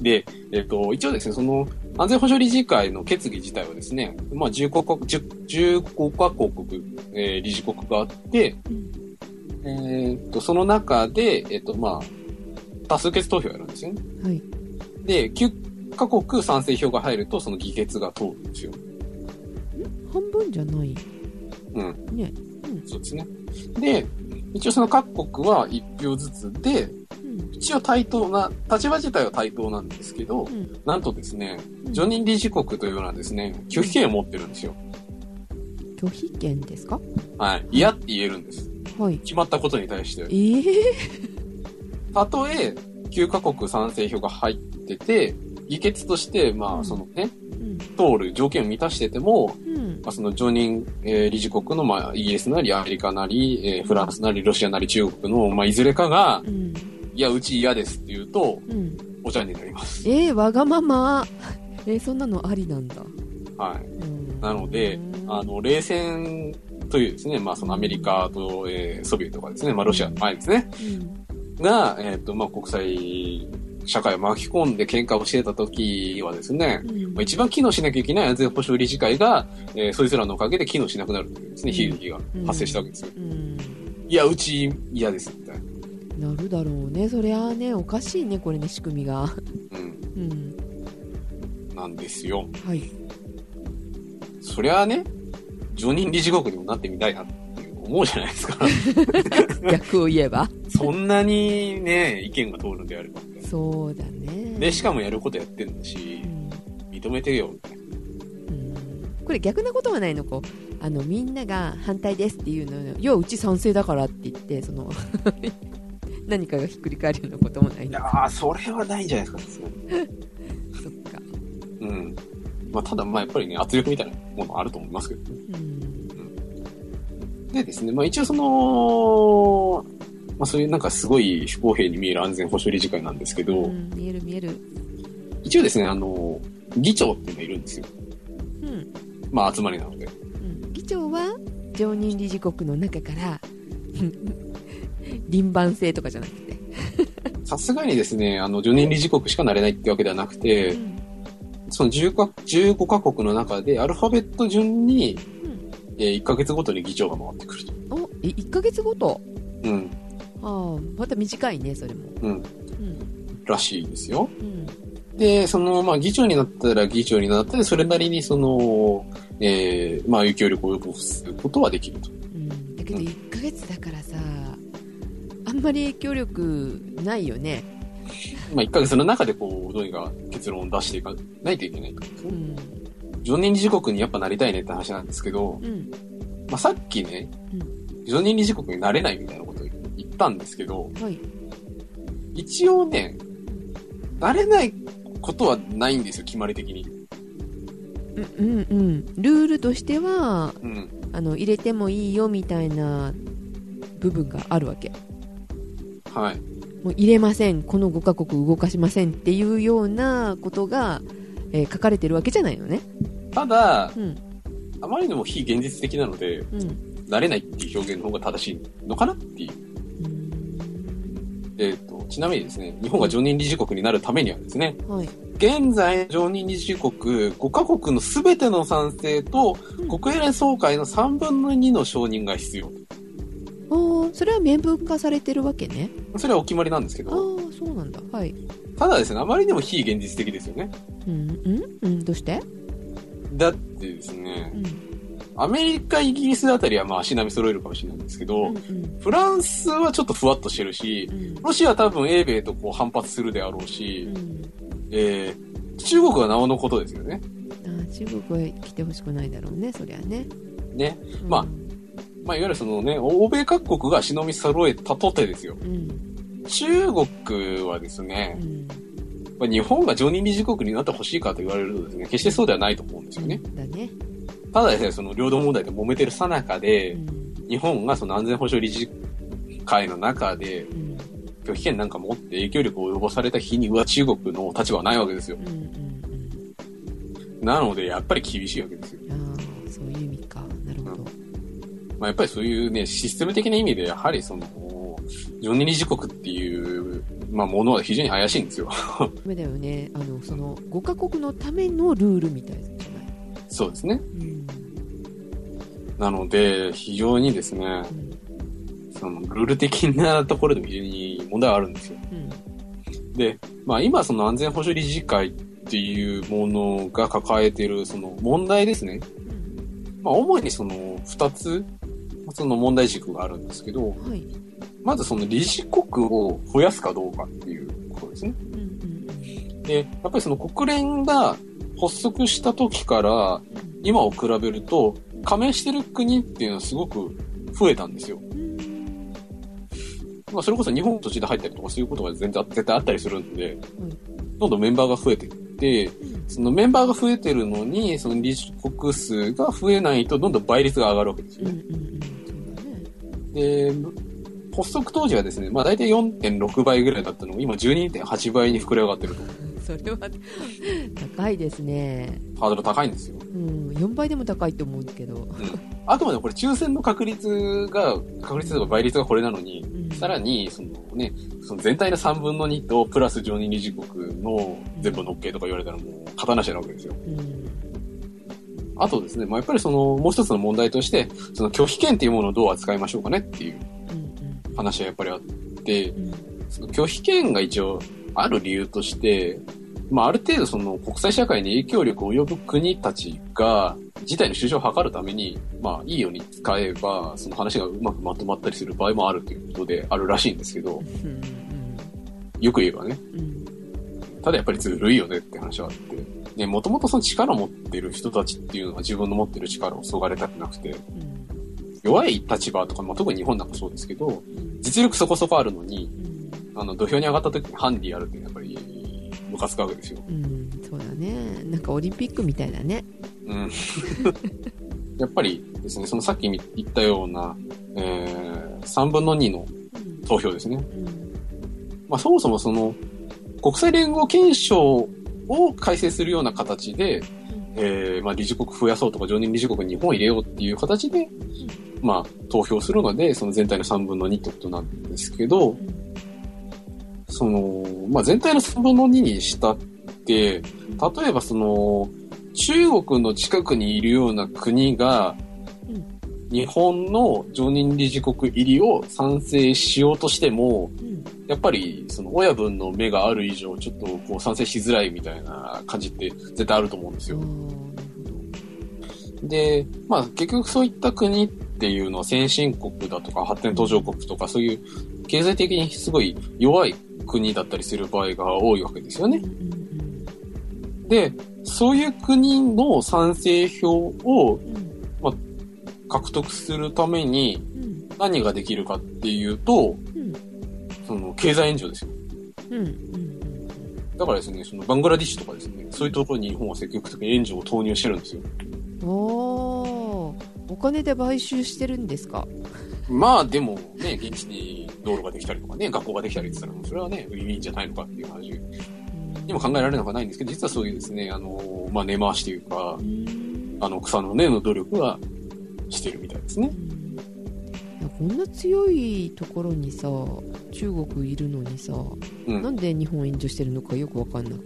で、えっ、と、一応ですね、その、安全保障理事会の決議自体はですね、まあ、15カ国、10 15カ国、えー理事国があって、うんえっ、と、その中で、えっ、と、まあ、多数決投票やるんですよね。はいで、9カ国賛成票が入ると、その議決が通るんですよ。半分じゃないうん。ねそうですね。で、一応その各国は1票ずつで、うん一応対等な、立場自体は対等なんですけど、うんなんとですね、うん常任理事国というのはですね、拒否権を持ってるんですよ。拒否権ですか？はい。嫌って言えるんです。はい。決まったことに対して。ええたとえ、9カ国賛成票が入ってて、議決として、まうん。あ、そのね、うん。通る条件を満たしてても、うん。まあ、その常任、えー理事国の、まあ、イギリスなり、アメリカなり、えーフランスなり、ロシアなり、中国の、まあ、いずれかがう、ん。いや、うち嫌ですって言うと、うん。お茶になります。えー、わがまま。えー、そんなのありなんだ、はい。うん。なので、あの、冷戦というですね、まあ、そのアメリカと、えーソビエトがですね、まあ、ロシアの前ですね、うん。が、えっ、と、まあ、国際社会を巻き込んで喧嘩をしてた時はですね、うん。まあ一番機能しなきゃいけない安全保障理事会が、えーそいつらのおかげで機能しなくなるというですね、うん。悲劇が発生したわけですよ。うん。いや、うち嫌です、みたいな。なるだろうね。そりゃあねおかしいねこれね仕組みが。うん。うん。なんですよ。はい。そりゃあね、常任理事国にもなってみたいなって思うじゃないですか。逆を言えばそんなにね、意見が通るんであれば。そうだねで、しかもやることやってんだしう、ん認めてよ、みたいな。うんこれ逆なことはないのこうあのみんなが反対ですっていうのをいやうち賛成だからって言ってその 何かがひっくり返るようなこともないのいやー、それはないんじゃないですか。そっかうん。まあ、ただ、まあ、やっぱりね、圧力みたいなものあると思いますけど。うんでですね、まあ、一応その、まあ、そういうなんかすごい不公平に見える安全保障理事会なんですけど、うん見える見える一応ですね、あの、議長っていうのがいるんですよ。うんまあ、集まりなので。うん議長は常任理事国の中から 輪番制とかじゃなくて。さすがにですね、あの、常任理事国しかなれないってわけではなくて、その10か15カ国の中でアルファベット順に、えー1ヶ月ごとに議長が回ってくると。お、え、1ヶ月ごと？うん。ああ、また短いね、それも。うん。うん。らしいですよ。うん。で、その、まあ、議長になったら議長になったで、それなりにその、えー、まあ、影響力を及ぼすことはできると。うん。だけどうん1ヶ月だからさ、あんまり影響力ないよね。まあ、1ヶ月の中でこう、どうにか結論を出していかないといけないと。うん。常任理事国にやっぱなりたいねって話なんですけど、うん。まあ、さっきね、常任理事国になれないみたいなことを言ったんですけど、はい。一応ね、なれないことはないんですよ、決まり的に。うんうんうん。ルールとしては、うん。あの、入れてもいいよみたいな部分があるわけ。はい。もう入れません、この5カ国動かしませんっていうようなことが、えー書かれてるわけじゃないのね。ただ、うん。あまりにも非現実的なので、うん。なれないっていう表現の方が正しいのかなっていう。えっ、と、ちなみにですね、日本が常任理事国になるためにはですね、はい。現在常任理事国5カ国の全ての賛成とうん国連総会の3分の2の承認が必要。ああ、それは明文化されてるわけね。それはお決まりなんですけああど、、そうなんだ。はい。ただですね、あまりにも非現実的ですよね。うん、うん、うん、どうして？だってですねう、ん。アメリカ、イギリスあたりはまあ足並み揃えるかもしれないんですけど、うん、うん。フランスはちょっとふわっとしてるし、うんロシアは多分英米とこう反発するであろうし、うんえー、中国はなおのことですよね。あー中国は来てほしくないだろうね、そりゃね。ね。うんまあまあ、いわゆるそのね、欧米各国が足並み揃えたとてですよ。うん。中国はですね日本が常任理事国になってほしいかと言われるとですね、決してそうではないと思うんですよね。だね。ただですね、その領土問題で揉めてるさなかでう、ん。日本がその安全保障理事会の中でうん。拒否権なんか持って影響力を及ぼされた日には中国の立場はないわけですよ。うん。うん。なので、やっぱり厳しいわけですよ。うん。ああ、そういう意味か。なるほど。まあ、やっぱりそういうね、システム的な意味で、やはりその、常任理事国っていう、まあ、ものは非常に怪しいんですよ。だよね。あの、その、5カ国のためのルールみたいじゃない。そうですね。うん。なので、非常にですね、うん。その、ルール的なところでも非常に問題はあるんですよ。うん。で、まあ、今その安全保障理事会っていうものが抱えているその問題ですね。まあ、主にその2つ、その問題軸があるんですけど、はい。まずその理事国を増やすかどうかっていうことですね。うん。うん。で、やっぱりその国連が発足した時から今を比べると、加盟してる国っていうのはすごく増えたんですよ。うん。まあ、それこそ日本途中で入ったりとかそういうことが全然絶対あったりするんで、どんどんメンバーが増えていって、そのメンバーが増えてるのに、その理事国数が増えないとどんどん倍率が上がるわけですよね。で、発足当時はですね、まあ大体4.6倍ぐらいだったのが今12.8倍に膨れ上がってると。それは高いですね。ハードル高いんですよ。うん。4倍でも高いと思うけど。あくまでこれ抽選の確率が、確率とか倍率がこれなのに、うんさらに、そのね、その全体の3分の2と、プラス常任理事国の全部乗っけとか言われたらもう、型なしなわけですよ。うん。あとですね、まあ、やっぱりその、もう一つの問題として、その拒否権っていうものをどう扱いましょうかねっていううん。話はやっぱりあって、うん。その拒否権が一応ある理由として、まあ、ある程度その国際社会に影響力を及ぶ国たちが、事態の収拾を図るために、まあ、いいように使えば、その話がうまくまとまったりする場合もあるということであるらしいんですけど、うん。よく言えばね。うん。ただやっぱりずるいよねって話はあって、ね、もともとその力を持ってる人たちっていうのは自分の持ってる力をそがれたくなくて、うん。弱い立場とか、まあ、特に日本なんかそうですけど、実力そこそこあるのに、うん。あの、土俵に上がった時にハンディやるってやっぱり、ムカつくわけですよ。うん。そうだね。なんかオリンピックみたいだね。うん。やっぱりですね、そのさっき言ったような、えー、3分の2のうん。投票ですね。うん。まあ、そもそもその、国際連合憲章を改正するような形で、えー、まあ、理事国増やそうとか、常任理事国に日本を入れようっていう形で、まあ、投票するので、その全体の3分の2ってことなんですけど、その、まあ、全体の3分の2にしたって、例えばその、中国の近くにいるような国が、うん日本の常任理事国入りを賛成しようとしても、うんやっぱりその親分の目がある以上、ちょっとこう賛成しづらいみたいな感じって絶対あると思うんですよ。で、まあ結局そういった国ってていうのは先進国だとか発展途上国とかそういう経済的にすごい弱い国だったりする場合が多いわけですよね。で、そういう国の賛成票をうんうん獲得するために何ができるかっていうと、その経済援助ですよ。だからですね、そのバングラディッシュとかですね、そういうところに日本は積極的に援助を投入してるんですよ。おーお金で買収してるんですか？まあでもね、現地に道路ができたりとかね、学校ができたりって言ったら、それはね、ウィンウィンじゃないのかっていう話。にも考えられなくはないんですけど、実はそういうですね、あの、まあ根回しというかう、ん。あの、草の根の努力はしてるみたいですね。こんな強いところにさ中国いるのにさ、うん。なんで日本援助してるのかよくわかんなく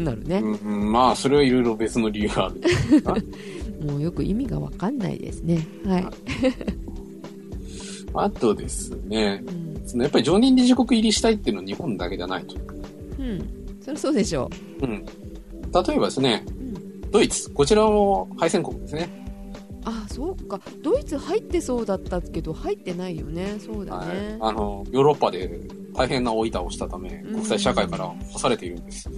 なるね、うん、まあ、それはいろいろ別の理由がある もうよく意味がわかんないですね。はい、あとですね、うん。そのやっぱり常任理事国入りしたいっていうのは日本だけじゃないと。うん、そりゃそうでしょう。ん。例えばですね、う、うん、ドイツ、こちらも敗戦国ですね。あそうか。ドイツ入ってそうだったけど入ってないよね。そうだはい。ね、。あの、ヨーロッパで大変な大板をしたため、うん。国際社会から干されているんです。うん。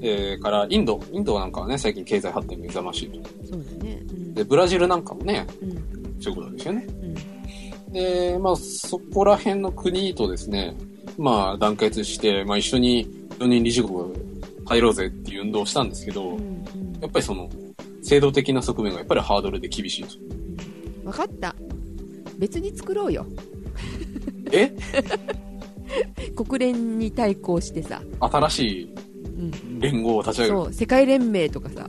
えーから、インド、インドなんかはね、最近経済発展目覚ましいと。そうだね。うん。で、ブラジルなんかもね、うん。そういうことですよね。うん。で、まあ、そこら辺の国とですね、まあ、団結して、まあ、一緒に4人理事国入ろうぜっていう運動をしたんですけど、うんうん。やっぱりその、制度的な側面がやっぱりハードルで厳しいと。分かった。別に作ろうよ。え？国連に対抗してさ、新しいうん、連合を立ち上げる。そう世界連盟とかさ、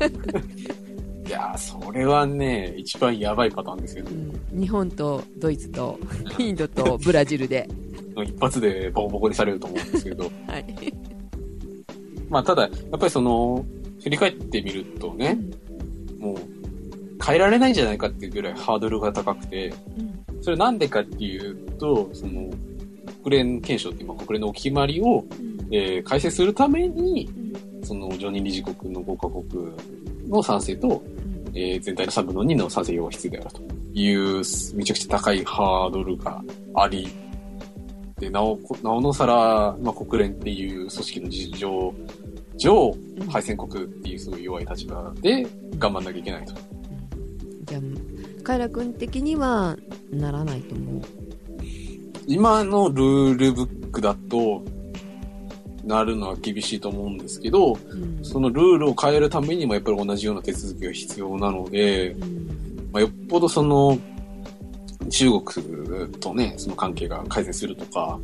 いやー、それはね、一番やばいパターンですけどう、ん、日本とドイツと インドとブラジルで、一発でボコボコにされると思うんですけど、はい。まあ、ただ、やっぱりその、振り返ってみるとね、もう、変えられないんじゃないかっていうぐらいハードルが高くて、うん。それなんでかっていうと、その、国連憲章っていう、まあ、国連のお決まりを、うん。えー改正するために、うん。その、常任理事国の5カ国の賛成と、うん。えー全体の3分の2の賛成票が必要であるという、めちゃくちゃ高いハードルがあり、で、なお、なおのさら、まあ、国連っていう組織の事情上、うん敗戦国っていうすごい弱い立場で頑張んなきゃいけないと。じゃあカイラ君的にはならないと思う。今のルールブックだと、なるのは厳しいと思うんですけど、うん。そのルールを変えるためにもやっぱり同じような手続きが必要なので、うん。まあ、よっぽどその、中国とね、その関係が改善するとか、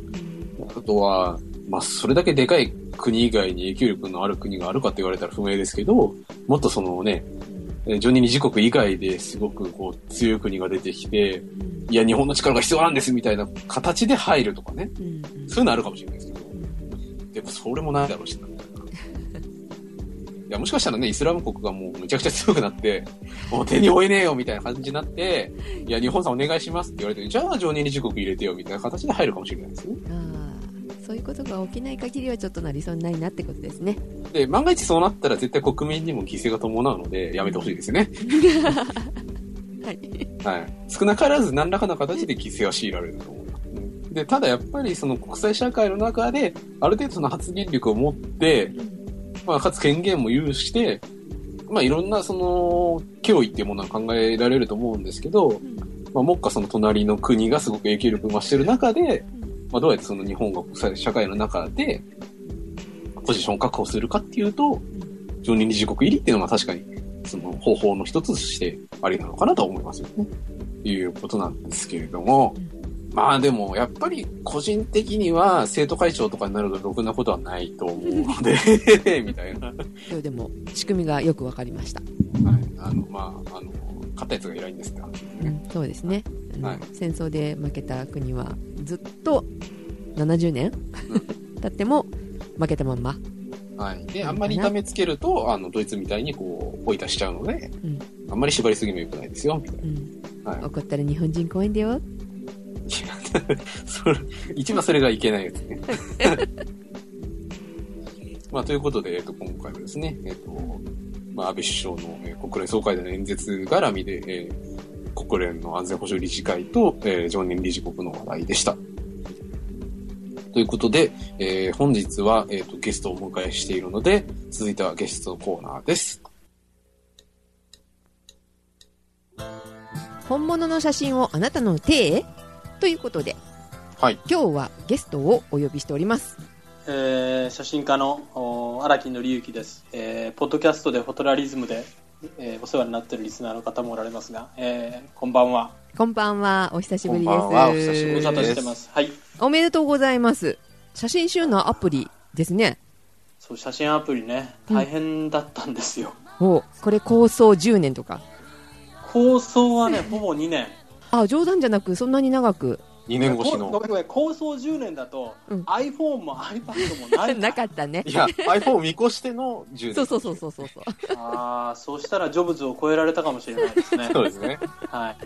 あとは、まあ、それだけでかい国以外に影響力のある国があるかって言われたら不明ですけど、もっとそのね、えー常任理事国以外ですごくこう強い国が出てきて、うんいや、日本の力が必要なんですみたいな形で入るとかね、うんそういうのあるかもしれないですけど、うんでもそれもないだろうしな、みたいな。いや、もしかしたらね、イスラム国がもうめちゃくちゃ強くなって、もう手に負えねえよみたいな感じになって、いや、日本さんお願いしますって言われて、じゃあ常任理事国入れてよみたいな形で入るかもしれないですね。そういうことが起きない限りはちょっとなりそうにないなってことですねで、万が一そうなったら絶対国民にも犠牲が伴うので、やめてほしいですよね。はいはい。少なからず何らかの形で犠牲は強いられると思う。うんで、ただやっぱりその国際社会の中で、ある程度その発言力を持って、まあ、かつ権限も有して、まあ、いろんなその、脅威っていうものは考えられると思うんですけど、まあ、もっかその隣の国がすごく影響力を増してる中で、まあ、どうやってその日本が国際社会の中で、ポジションを確保するかっていうと、常任理事国入りっていうのは確かに、その方法の一つとしてありなのかなと思いますよね。いうことなんですけれども、まあでも、やっぱり個人的には生徒会長とかになるとろくなことはないと思うので、みたいな。でも仕組みがよくわかりましたあの、まあ、あの、勝ったやつが偉いんですって話ですね。うん、そうですね、はい戦争で負けた国はずっと70年経っても負けたまんま、はい。で、あんまり痛めつけると、あの、ドイツみたいにこう、追い出しちゃうので、うんあんまり縛りすぎも良くないですよ、みたいうん、な。はい。怒ったら日本人怖いんだよ それ、一番それがいけないやつね。まあ、ということで、えっと、今回はですね、えっと、まあ、安倍首相の、えー国連総会での演説絡みで、えー国連の安全保障理事会と、えー常任理事国の話題でした。ということで、えー本日は、えっとゲストをお迎えしているので、続いてはゲストのコーナーです。本物の写真をあなたの手へ？ということではい。今日はゲストをお呼びしておりますえー写真家のお荒木紀之です、えーポッドキャストでフォトラリズムで、えーお世話になっているリスナーの方もおられますが、えーこんばんは。こんばんは。お久しぶりです。こんばんは。お久しぶりです。はいおめでとうございます。写真集のアプリですね。そう写真アプリね。大変だったんですよ、おこれ構想10年とか。構想はねほぼ2年。あ冗談じゃなくそんなに長く2年越しの。こごめんごめん構想10年だと、うん。iPhone も iPad もない。なかったね。いや、iPhone を見越しての10年。そうそうそうそうそう。そうああそうしたらジョブズを超えられたかもしれないですね。そうですね。はい。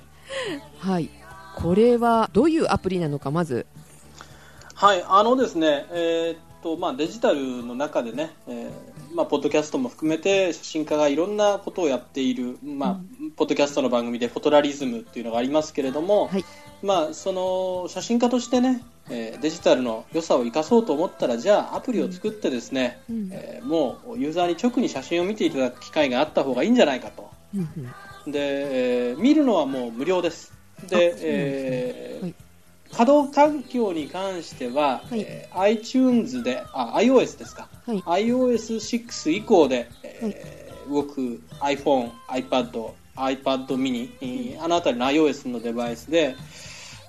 はい。これはどういうアプリなのかまず。はい、あのですね、えーっとまあ、デジタルの中でね、えーまあ、ポッドキャストも含めて写真家がいろんなことをやっている、まあポッドキャストの番組でフォトラリズムっていうのがありますけれども、はい。まあ、その写真家としてね、えーデジタルの良さを生かそうと思ったらじゃあアプリを作ってですね、うん。えーもうユーザーに直に写真を見ていただく機会があった方がいいんじゃないかと。うんうん。で、えー見るのはもう無料です。で、え稼働環境に関しては、はい。えー iTunes であ iOS ですか、はい。iOS6 以降で、えー動く iPhone、iPad、iPad mini、えーあの辺りの iOS のデバイスで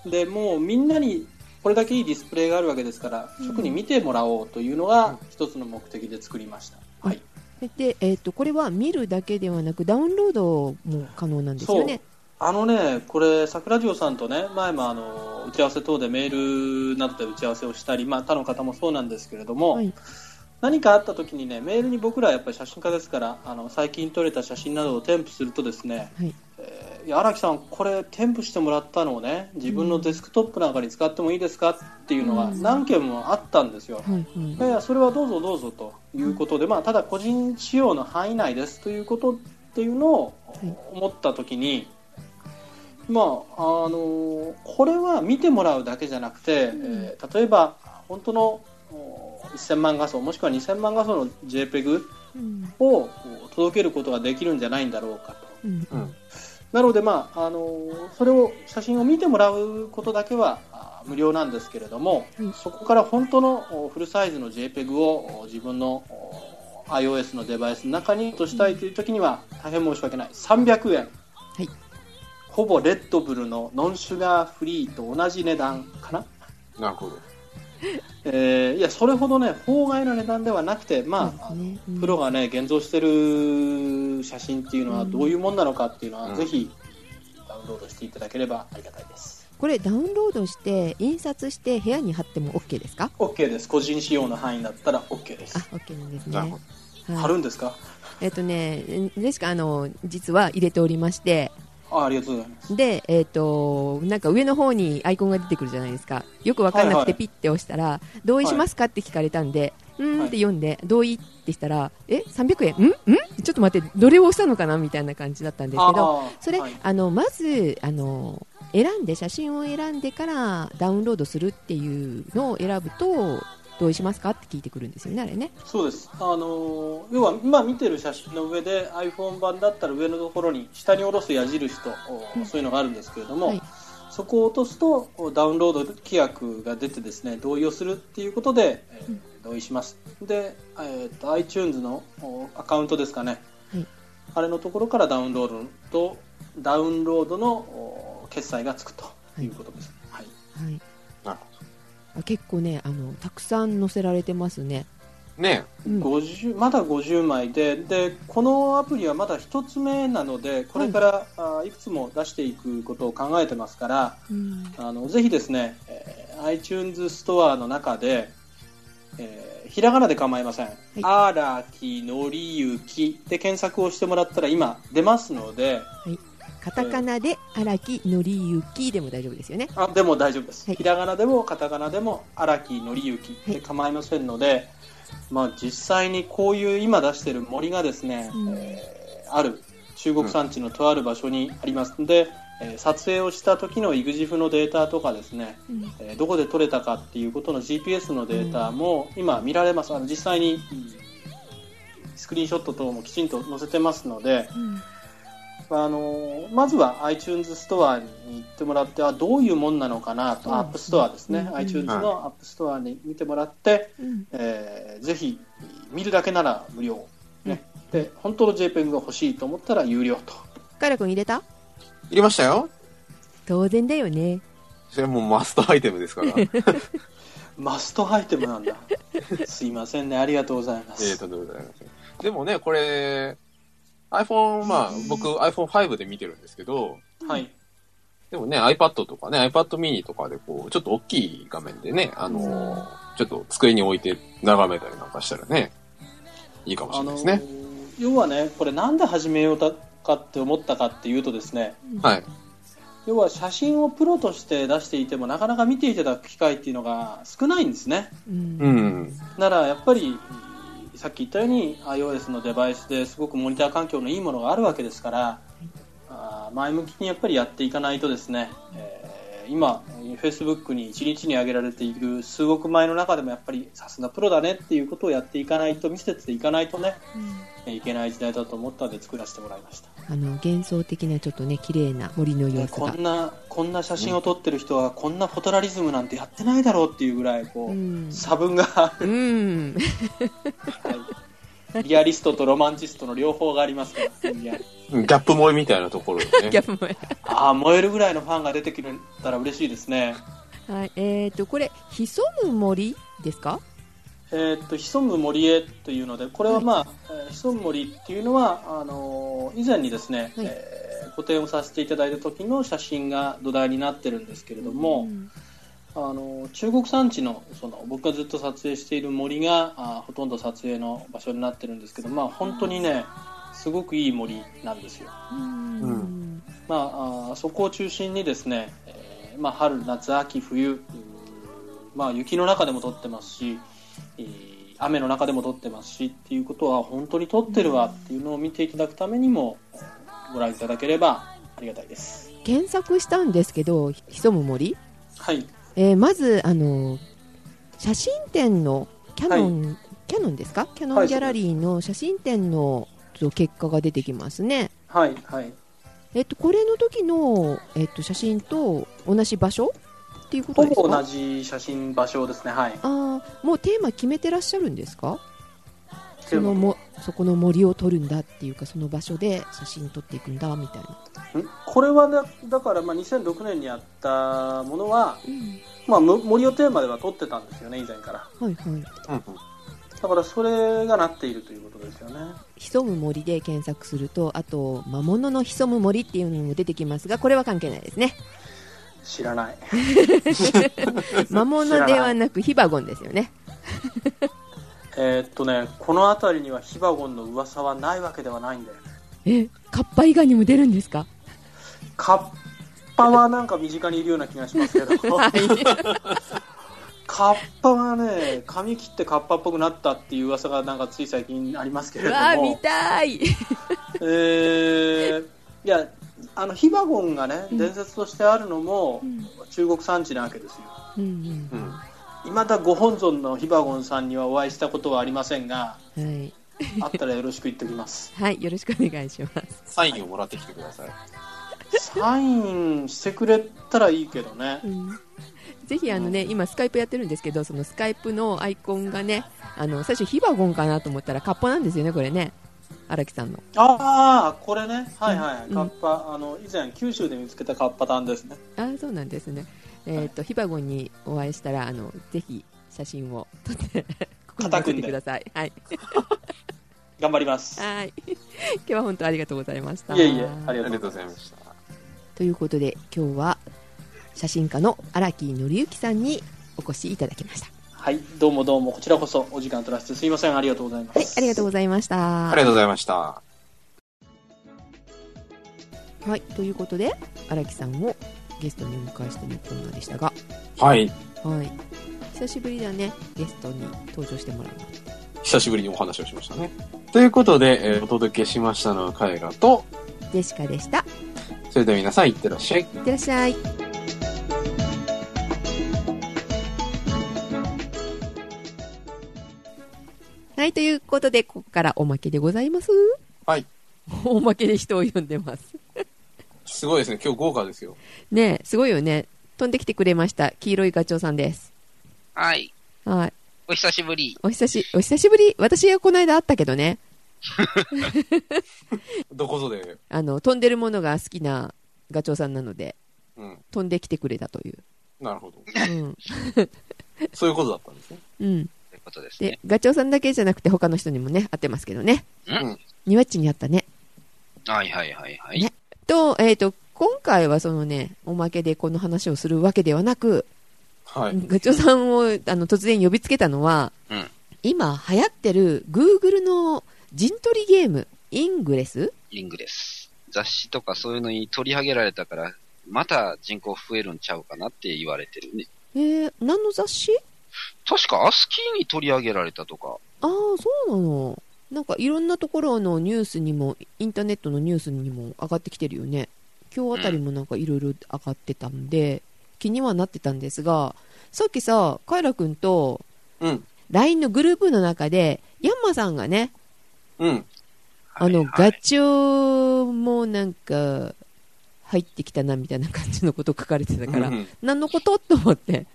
でもうみんなにこれだけいいディスプレイがあるわけですから、直に見てもらおうというのが一つの目的で作りました。はい。で、えー、とこれは見るだけではなくダウンロードも可能なんですよねあのね、これ、桜城さんとね、前もあの打ち合わせ等でメールなどで打ち合わせをしたり、まあ、他の方もそうなんですけれども、はい。何かあった時にね、メールに僕らはやっぱり写真家ですから、あの最近撮れた写真などを添付するとですね、はい。えー荒木さん、これ添付してもらったのをね、自分のデスクトップなんかに使ってもいいですか？っていうのがうん。何件もあったんですよ。はいはい。それはどうぞどうぞということで、まあ、ただ個人使用の範囲内ですということっていうのをい。思ったときに、まああのこれは見てもらうだけじゃなくて、えー例えば本当のお1000万画素もしくは2000万画素の JPEG うん。をお届けることができるんじゃないんだろうかと。うん。うん。なので、まあ、あのそれを写真を見てもらうことだけはあ無料なんですけれども、うん。そこから本当のおフルサイズの JPEG をお自分のお iOS のデバイスの中に落としたいという時には大変申し訳ない。300円、はいほぼレッドブルのノンシュガーフリーと同じ値段かな、なるほど。えーいやそれほどね法外な値段ではなくて、まあね。うん。プロがね現像してる写真っていうのはどういうもんなのかっていうのは、うん。ぜひダウンロードしていただければありがたいです。これダウンロードして印刷して部屋に貼っても OK ですか？OK です。個人使用の範囲だったら OK であす OK なんですなるねほはい。貼るんですか？えっ、とねですか？あの実は入れておりましてあありがとうございます。で、えっ、と、なんか上の方にアイコンが出てくるじゃないですか。よくわかんなくはいはい。てピッて押したら、同意しますかって聞かれたんで、うーんって読んで、同意ってしたら、え、300円んんちょっと待って、どれを押したのかなみたいな感じだったんですけど、それ、はい。あの、まず、あの、選んで、写真を選んでからダウンロードするっていうのを選ぶと、同意しますか？って聞いてくるんですよね、あれね。そうです。あのー要は今見てる写真の上で iPhone 版だったら上のところに下に下ろす矢印と、おそういうのがあるんですけれども、はい。そこを落とすとおダウンロード規約が出てですね同意をするっていうことで、えーうん。同意します。で、えーと iTunes のおアカウントですかね、はい。あれのところからダウンロードとダウンロードのお決済がつくということです、はい。はい。結構ね、あの、たくさん載せられてますね。ね。うん。50まだ50枚ででこのアプリはまだ1つ目なのでこれから、あいくつも出していくことを考えてますからうん。あのぜひですね、えー iTunes ストアの中で、えーひらがなで構いません「荒木のりゆき」で検索をしてもらったら今出ますのでカタカナで荒木のりゆきでも大丈夫ですよね。あでも大丈夫です、はい。ひらがなでもカタカナでも荒木のりゆきで構いませんので、まあ、実際にこういう今出してる森がですね、うん。えーある中国山地のとある場所にありますので、えー撮影をした時の EXIF のデータとかですね、うん。えーどこで撮れたかっていうことの GPS のデータも今見られます。あの実際にうんスクリーンショット等もきちんと載せてますので、うんあのまずは iTunes ストアに行ってもらってあどういうもんなのかなと、うん。 App Store ですね、うん。iTunes の App Store に見てもらって、うん。えーぜひ見るだけなら無料、ね。で本当の JPEG が欲しいと思ったら有料と。カイラ君入れた？入れましたよ。当然だよね。それもうマストアイテムですから。マストアイテムなんだ。すいませんね。ありがとうございます、えーとんでもございません。でもね、これ、iPhone、まあ、僕 iPhone5 で見てるんですけど、はいでもね、iPad とかね、iPad mini とかでこう、ちょっと大きい画面でね、あのーちょっと机に置いて眺めたりなんかしたらね、いいかもしれないですね。要はねこれなんで始めようかって思ったかっていうとですねはい。要は写真をプロとして出していてもなかなか見ていただく機会っていうのが少ないんですねうんうん。ならやっぱりさっき言ったように iOS のデバイスですごくモニター環境のいいものがあるわけですからあー前向きにやっぱりやっていかないとですね、えー今 Facebook に1日に上げられている数億枚の中でもやっぱりさすがプロだねっていうことをやっていかないと見せていかないとねえーいけない時代だと思ったので作らせてもらいました。あの幻想的なちょっとね綺麗な森の様子が。こん。なこんな写真を撮ってる人はこんなフォトラリズムなんてやってないだろうっていうぐらいこう、うん。差分がある。うん。はいリアリストとロマンチストの両方がありますからギャップ萌えみたいなところでね。ギャップもああ燃えるぐらいのファンが出てくれたら嬉しいですねはい。えっとこれ潜む森ですか？えーっと潜む森へというのでこれはまあ、えー潜む森っていうのはあのー以前にですね、はいえー個展をさせていただいた時の写真が土台になってるんですけれども、うんあの中国山地のその僕がずっと撮影している森があほとんど撮影の場所になってるんですけど、まあ、本当にねすごくいい森なんですよ、うん。まあ、あそこを中心にですね、えーまあ、春夏秋冬まあ、雪の中でも撮ってますし、えー雨の中でも撮ってますしっていうことは本当に撮ってるわっていうのを見ていただくためにもえーご覧いただければありがたいです。検索したんですけど潜む森？はいえーまずあの写真展のキャノン、キャノンですか？キャノはいンギャラリーの写真展の結果が出てきますね。はいはいえっとこれの時のえっと写真と同じ場所っていうことほですか？ぼ同じ写真場所ですねはいああもうテーマ決めてらっしゃるんですか？そのもそこの森を撮るんだっていうかその場所で写真撮っていくんだみたいな。ん？これはだだからまあ2006年にやったものは、うん。まあ、む森をテーマでは撮ってたんですよね以前から。はいはい。うんうん。だからそれがなっているということですよね。潜む森で検索するとあと魔物の潜む森っていうのも出てきますがこれは関係ないですね。知らない。魔物ではなくヒバゴンですよねえーっとねこの辺りにはヒバゴンの噂はないわけではないんだよね。えカッパ以外にも出るんですか？カッパはなんか身近にいるような気がしますけど。はい。カッパはね髪切ってカッパっぽくなったっていう噂がなんかつい最近ありますけれどうわー見もたい。えーいやあのヒバゴンがね伝説としてあるのも中国山地なわけですよ。うん。うん未だご本尊のヒバゴンさんにはお会いしたことはありませんがうんはい、あったらよろしく言っておきます。はい、よろしくお願いします。サインをもらってきてください。サインしてくれたらいいけどね。うん。ぜひあのね今スカイプやってるんですけどそのスカイプのアイコンがねあの最初ヒバゴンかなと思ったらカッパなんですよねこれね。荒木さんの。ああこれね。はいはい、うん。カッパあの以前九州で見つけたカッパタンですね。あーそうなんですねえっ、とヒバゴンにお会いしたらあのぜひ写真を撮って こ頑張ってください。はい。頑張ります。はい。今日は本当ありがとうございました。いえいえ、あありがとうごりがとうざいます。ございました。ということで、今日は写真家の荒木則之さんにお越しいただきました。はい、どうもどうも、こちらこそお時間取らせてすいません、ありがとうございます。はい、ありがとうございました。ありがとうございました。はい、ということで、荒木さんをゲストにお迎えしてのコーナーでしたが、はい。はい。久しぶりだね、ゲストに登場してもらうの。久しぶりにお話をしましたね。ということで、えーお届けしましたのはカエラと、ジェシカでした。それでは皆さんいってらっしゃい。いってらっしゃい。はい、ということで、ここからおまけでございます。はい。おまけで人を呼んでます。すごいですね。今日豪華ですよ。ねえ、すごいよね。飛んできてくれました。黄色いガチョウさんです。はい。はい。お久しぶり。お久し、お久しぶり？私はこの間会ったけどね。どこぞで？あの、飛んでるものが好きなガチョウさんなので、うん。飛んできてくれたという。なるほど。うん。そういうことだったんですね。うん。ということですでね。、ガチョウさんだけじゃなくて他の人にもね、会ってますけどね。うん。ニワッチに会ったね。はいはいはいはい。ねと、えっ、と、今回はそのね、おまけでこの話をするわけではなく、はい。ガチョウさんをあの突然呼びつけたのは、うん今流行ってる Google の陣取りゲーム、イングレス？イングレス。雑誌とかそういうのに取り上げられたから、また人口増えるんちゃうかなって言われてるね。えー、何の雑誌？確かアスキーに取り上げられたとか。ああ、そうなの。なんかいろんなところのニュースにも、インターネットのニュースにも上がってきてるよね。今日あたりもなんかいろいろ上がってたんで、気にはなってたんですが、さっきさ、カイラくんとうん。LINE のグループの中で、ヤンマさんがね、うん。あの、はいはいガチョウもなんか、入ってきたなみたいな感じのこと書かれてたからう、ん何のこと？と思って。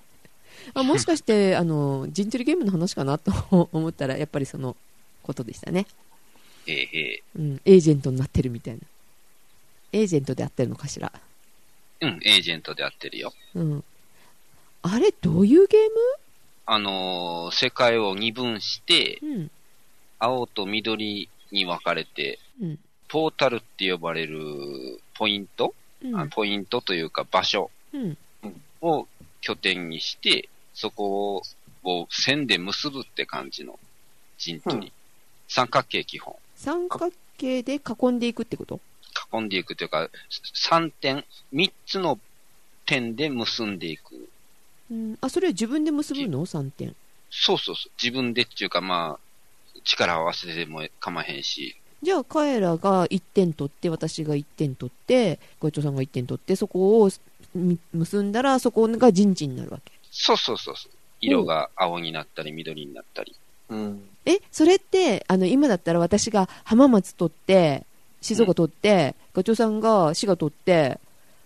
あ、もしかして、あの、陣取りゲームの話かな？と思ったら、やっぱりそのことでしたね。えーえうん、エージェントになってるみたいな。エージェントであってるのかしら。ーうん、エージェントでやってるよ。うん。あれ、どういうゲーあのー世界を二分して、ムうん。青と緑に分かれて、うん。ポータルって呼ばれるポイント、うん。あポイントというか場所うん。を拠点にして、そこを線で結ぶって感じの陣取り。うん三角形基本。三角形で囲んでいくってこと？囲んでいくというか、3点、3つの点で結んでいく。うん。あ、それは自分で結ぶの ?3 点。そうそうそう。自分でっていうかまあ、力を合わせてでも構わへんし、じゃあ、カエラが1点取って、私が1点取って、ガチョウさんが1点取って、そこをみ結んだら、そこが陣地になるわけ。そうそうそうそう。色が青になったり緑になったり。うん。え、それって、あの、今だったら私が浜松取って、静岡取って、ガチョウさんが滋賀取って、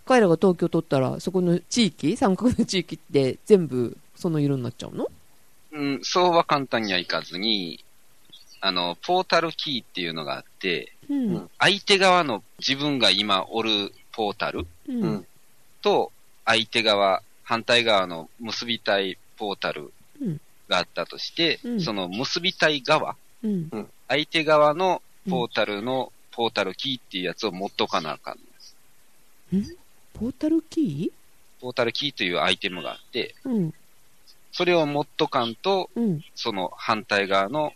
カエラが東京取ったら、そこの地域、三角の地域って全部その色になっちゃうの？うん、そうは簡単にはいかずに、あの、ポータルキーっていうのがあって、うん。うん相手側の自分が今おるポータルうん。うんと、相手側、反対側の結びたいポータルうんがあったとして、うんその結びたい側、うん。相手側のポータルのポータルキーっていうやつを持っとかなあかんのです。ポータルキポータルキーというアイテムがあって、ーうん。それを持っとかんと、うん。その反対側の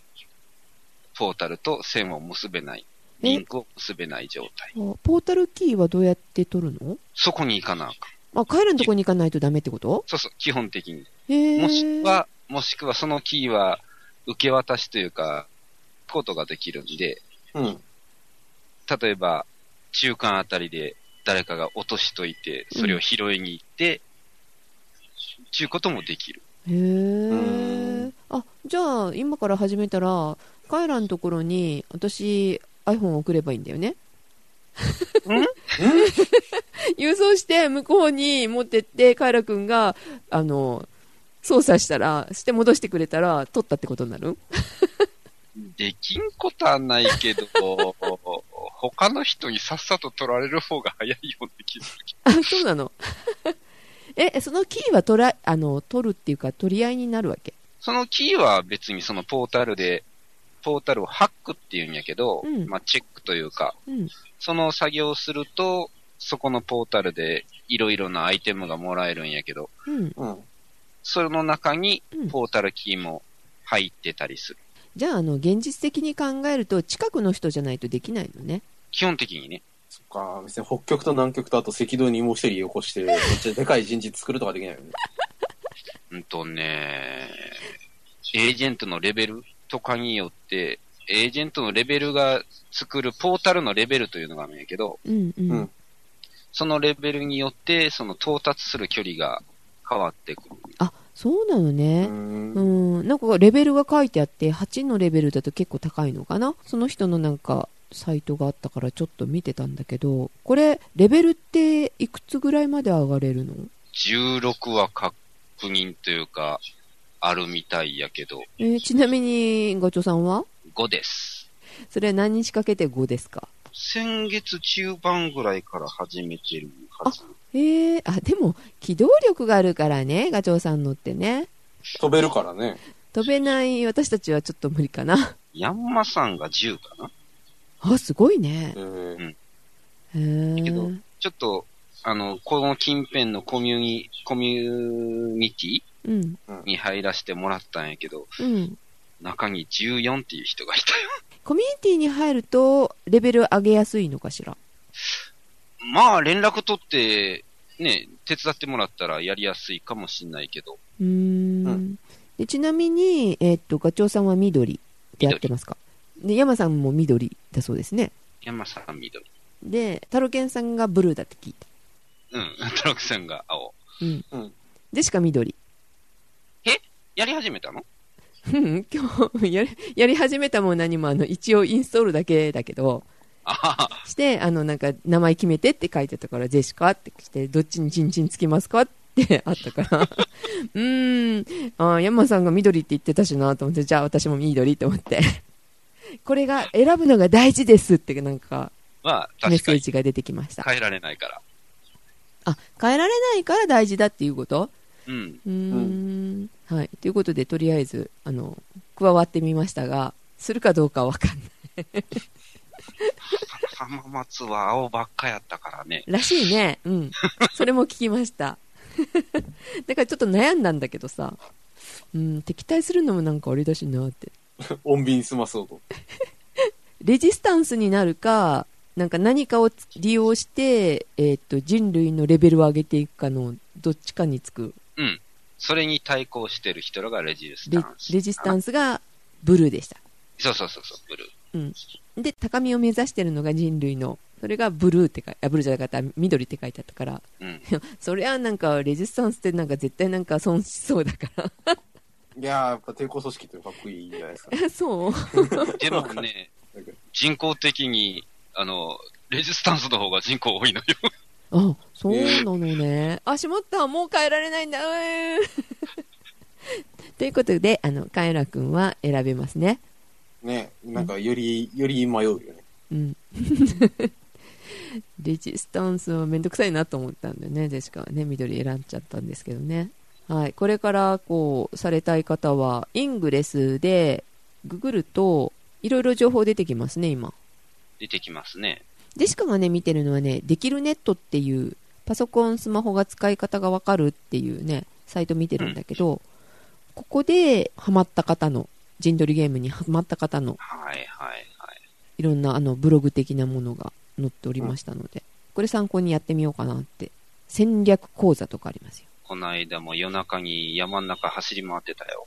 ポータルと線を結べない。リンクを結べない状態。あポータルキーはどうやって取るの？そこに行かなあかん。あ、カエラのとこに行かないとダメってこと？そうそう、基本的に。もしくは、もしくはそのキーは受け渡しというか、ことができるんで、うん。例えば、中間あたりで誰かが落としといて、それを拾いに行って、ちゅうこともできる。へえ。あ、じゃあ、今から始めたら、カエラのところに、私、iPhone を送ればいいんだよね。郵送して、向こうに持ってって、カエラくんが、あの、操作したら、して戻してくれたら、取ったってことになる？できんことはないけど、他の人にさっさと取られる方が早いような気がするけあ、そうなの？え、そのキーは取ら、あの、取るっていうか、取り合いになるわけ？そのキーは別にそのポータルで、ポータルをハックって言うんやけど、うんまあチェックというか、うん。その作業をすると、そこのポータルでいろいろなアイテムがもらえるんやけど、うん。うん。その中にうんポータルキーも入ってたりする。じゃあ、あの、現実的に考えると、近くの人じゃないとできないのね。基本的にね。そっか、別に北極と南極とあと赤道にもう一人起こして、めっちゃでかい陣地作るとかできないよね。うんとね、エージェントのレベルとかによって、エージェントのレベルが作るポータルのレベルというのがあるんやけど、うんうん。うんそのレベルによって、その到達する距離が変わってくる。あ、そうなのうね。んうん。なんかレベルが書いてあって、8のレベルだと結構高いのかな？その人のなんか、サイトがあったからちょっと見てたんだけど、これ、レベルっていくつぐらいまで上がれるの？16は確認というか、あるみたいやけど、えーちなみに、ガチョさんは？5です。それ何日かけて5ですか？先月中盤ぐらいから始めてるはず。えー、あ、でも、機動力があるからね、ガチョウさんのってね。飛べるからね。飛べない私たちはちょっと無理かな。ヤンマさんが10かな？あ、すごいねえ。ーへけどー。ちょっと、あの、この近辺のコミュニ、コミュニティうん、に入らせてもらったんやけど、うん。中に14っていう人がいたよ。コミュニティに入ると、レベル上げやすいのかしら？まあ、連絡取って、ね、手伝ってもらったらやりやすいかもしんないけど、うーん。うでちなみに、えっと、ガチョウさんは緑でやってますか？で、山さんも緑だそうですね。山さん緑。で、タロケンさんがブルーだって聞いた。うん、トラクさんが青。うん。うんでしか緑。やり始めたの？うん、今日やり、やり始めたも何も、あの、一応インストールだけだけど、して、あの、なんか、名前決めてって書いてたから、ジェシカって来て、どっちにチンチンつきますかって あったから、うーん、あー山さんが緑って言ってたしなと思って、じゃあ私も緑と思って。これが選ぶのが大事ですってなんかまあ、メッセージが出てきました。変えられないから。あ、変えられないから大事だっていうこと？うん。うーん。はい。ということで、とりあえず、あの、加わってみましたが、するかどうかはわかんない。浜松は青ばっかやったからね。らしいね。うん。それも聞きました。だからちょっと悩んだんだけどさ、うん、敵対するのもなんかあれだしなって。穏便に済まそうと。レジスタンスになるか、なんか何かをつ利用して、えーっと、人類のレベルを上げていくかの、どっちかにつく。うん。それに対抗してる人らがレジスレタンス。レジスタンスがブルーでした。そうそうそうそう、ブルー。で、高みを目指してるのが人類の、それがブルーって書いあ、ブルーじゃなかった、緑って書いてあったから、うん。そりゃなんかレジスタンスってなんか絶対なんか損しそうだかいやー、やっぱ抵抗組織ってかっこいいじゃないですか。ら。そう でもね、人口的に、あの、レジスタンスの方が人口多いのよ。あ、そうなのね。あ、しまった。もう帰られないんだ。うーんということで、あの、カエラくんは選べますね。ね、なんかより、より迷うよね。うん。レジスタンスはめんどくさいなと思ったんでね、ジェシカはね、緑選んじゃったんですけどね。はい。これから、こう、されたい方は、イングレスで、ググると、いろいろ情報出てきますね、今。出てきますね。ジェシカがね、見てるのはね、できるネットっていう、パソコン、スマホが使い方がわかるっていうね、サイト見てるんだけど、ここでハマった方の、陣取りゲームにハマった方の、はいはいはい。いろんなあのブログ的なものが載っておりましたので、これ参考にやってみようかなって。戦略講座とかありますよ。この間も夜中に山の中走り回ってたよ。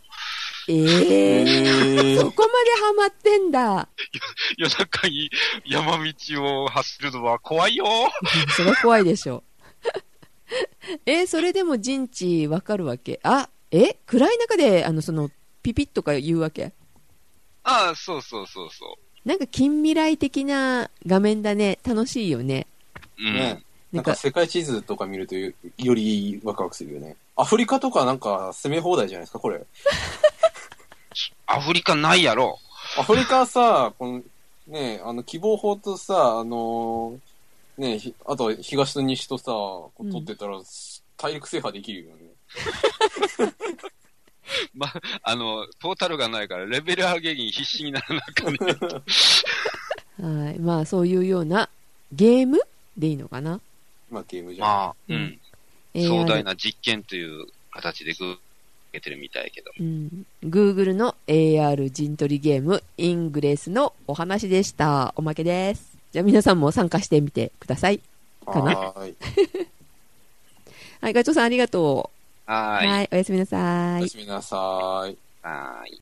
えええそこまでハマってんだ。夜中に山道を走るのは怖いよ それは怖いでしょ。えそれでも陣地わかるわけ？あ、え？暗い中で、あの、その、ピピッとか言うわけ？ああ、そうそうそうそなんか近未来的な画面だね。楽しいよね。う。うん。ね。なんか世界地図とか見るとよよりワクワクするよね。アフリカとかなんか攻め放題じゃないですか、これ。アフリカないやろ。アフリカさ、この、ね、あの、希望法とさ、あのーね、ひあと東と西とさ、取ってたら、大陸制覇できるよね。ま、あの、ポータルがないから、レベル上げに必死にならなあかんね。はい。まあ、そういうようなゲームでいいのかな？まあゲームじゃん。まあ、ううん壮大な実験という形でグー受けてるみたいやけど。うん。Google の AR 陣取りゲーム、イングレスのお話でした。おまけです。じゃあ皆さんも参加してみてください。かな？はーい。はい、ガチョウさんありがとう。はーい。はい、おやすみなさいおや。すみなさーい。はーい。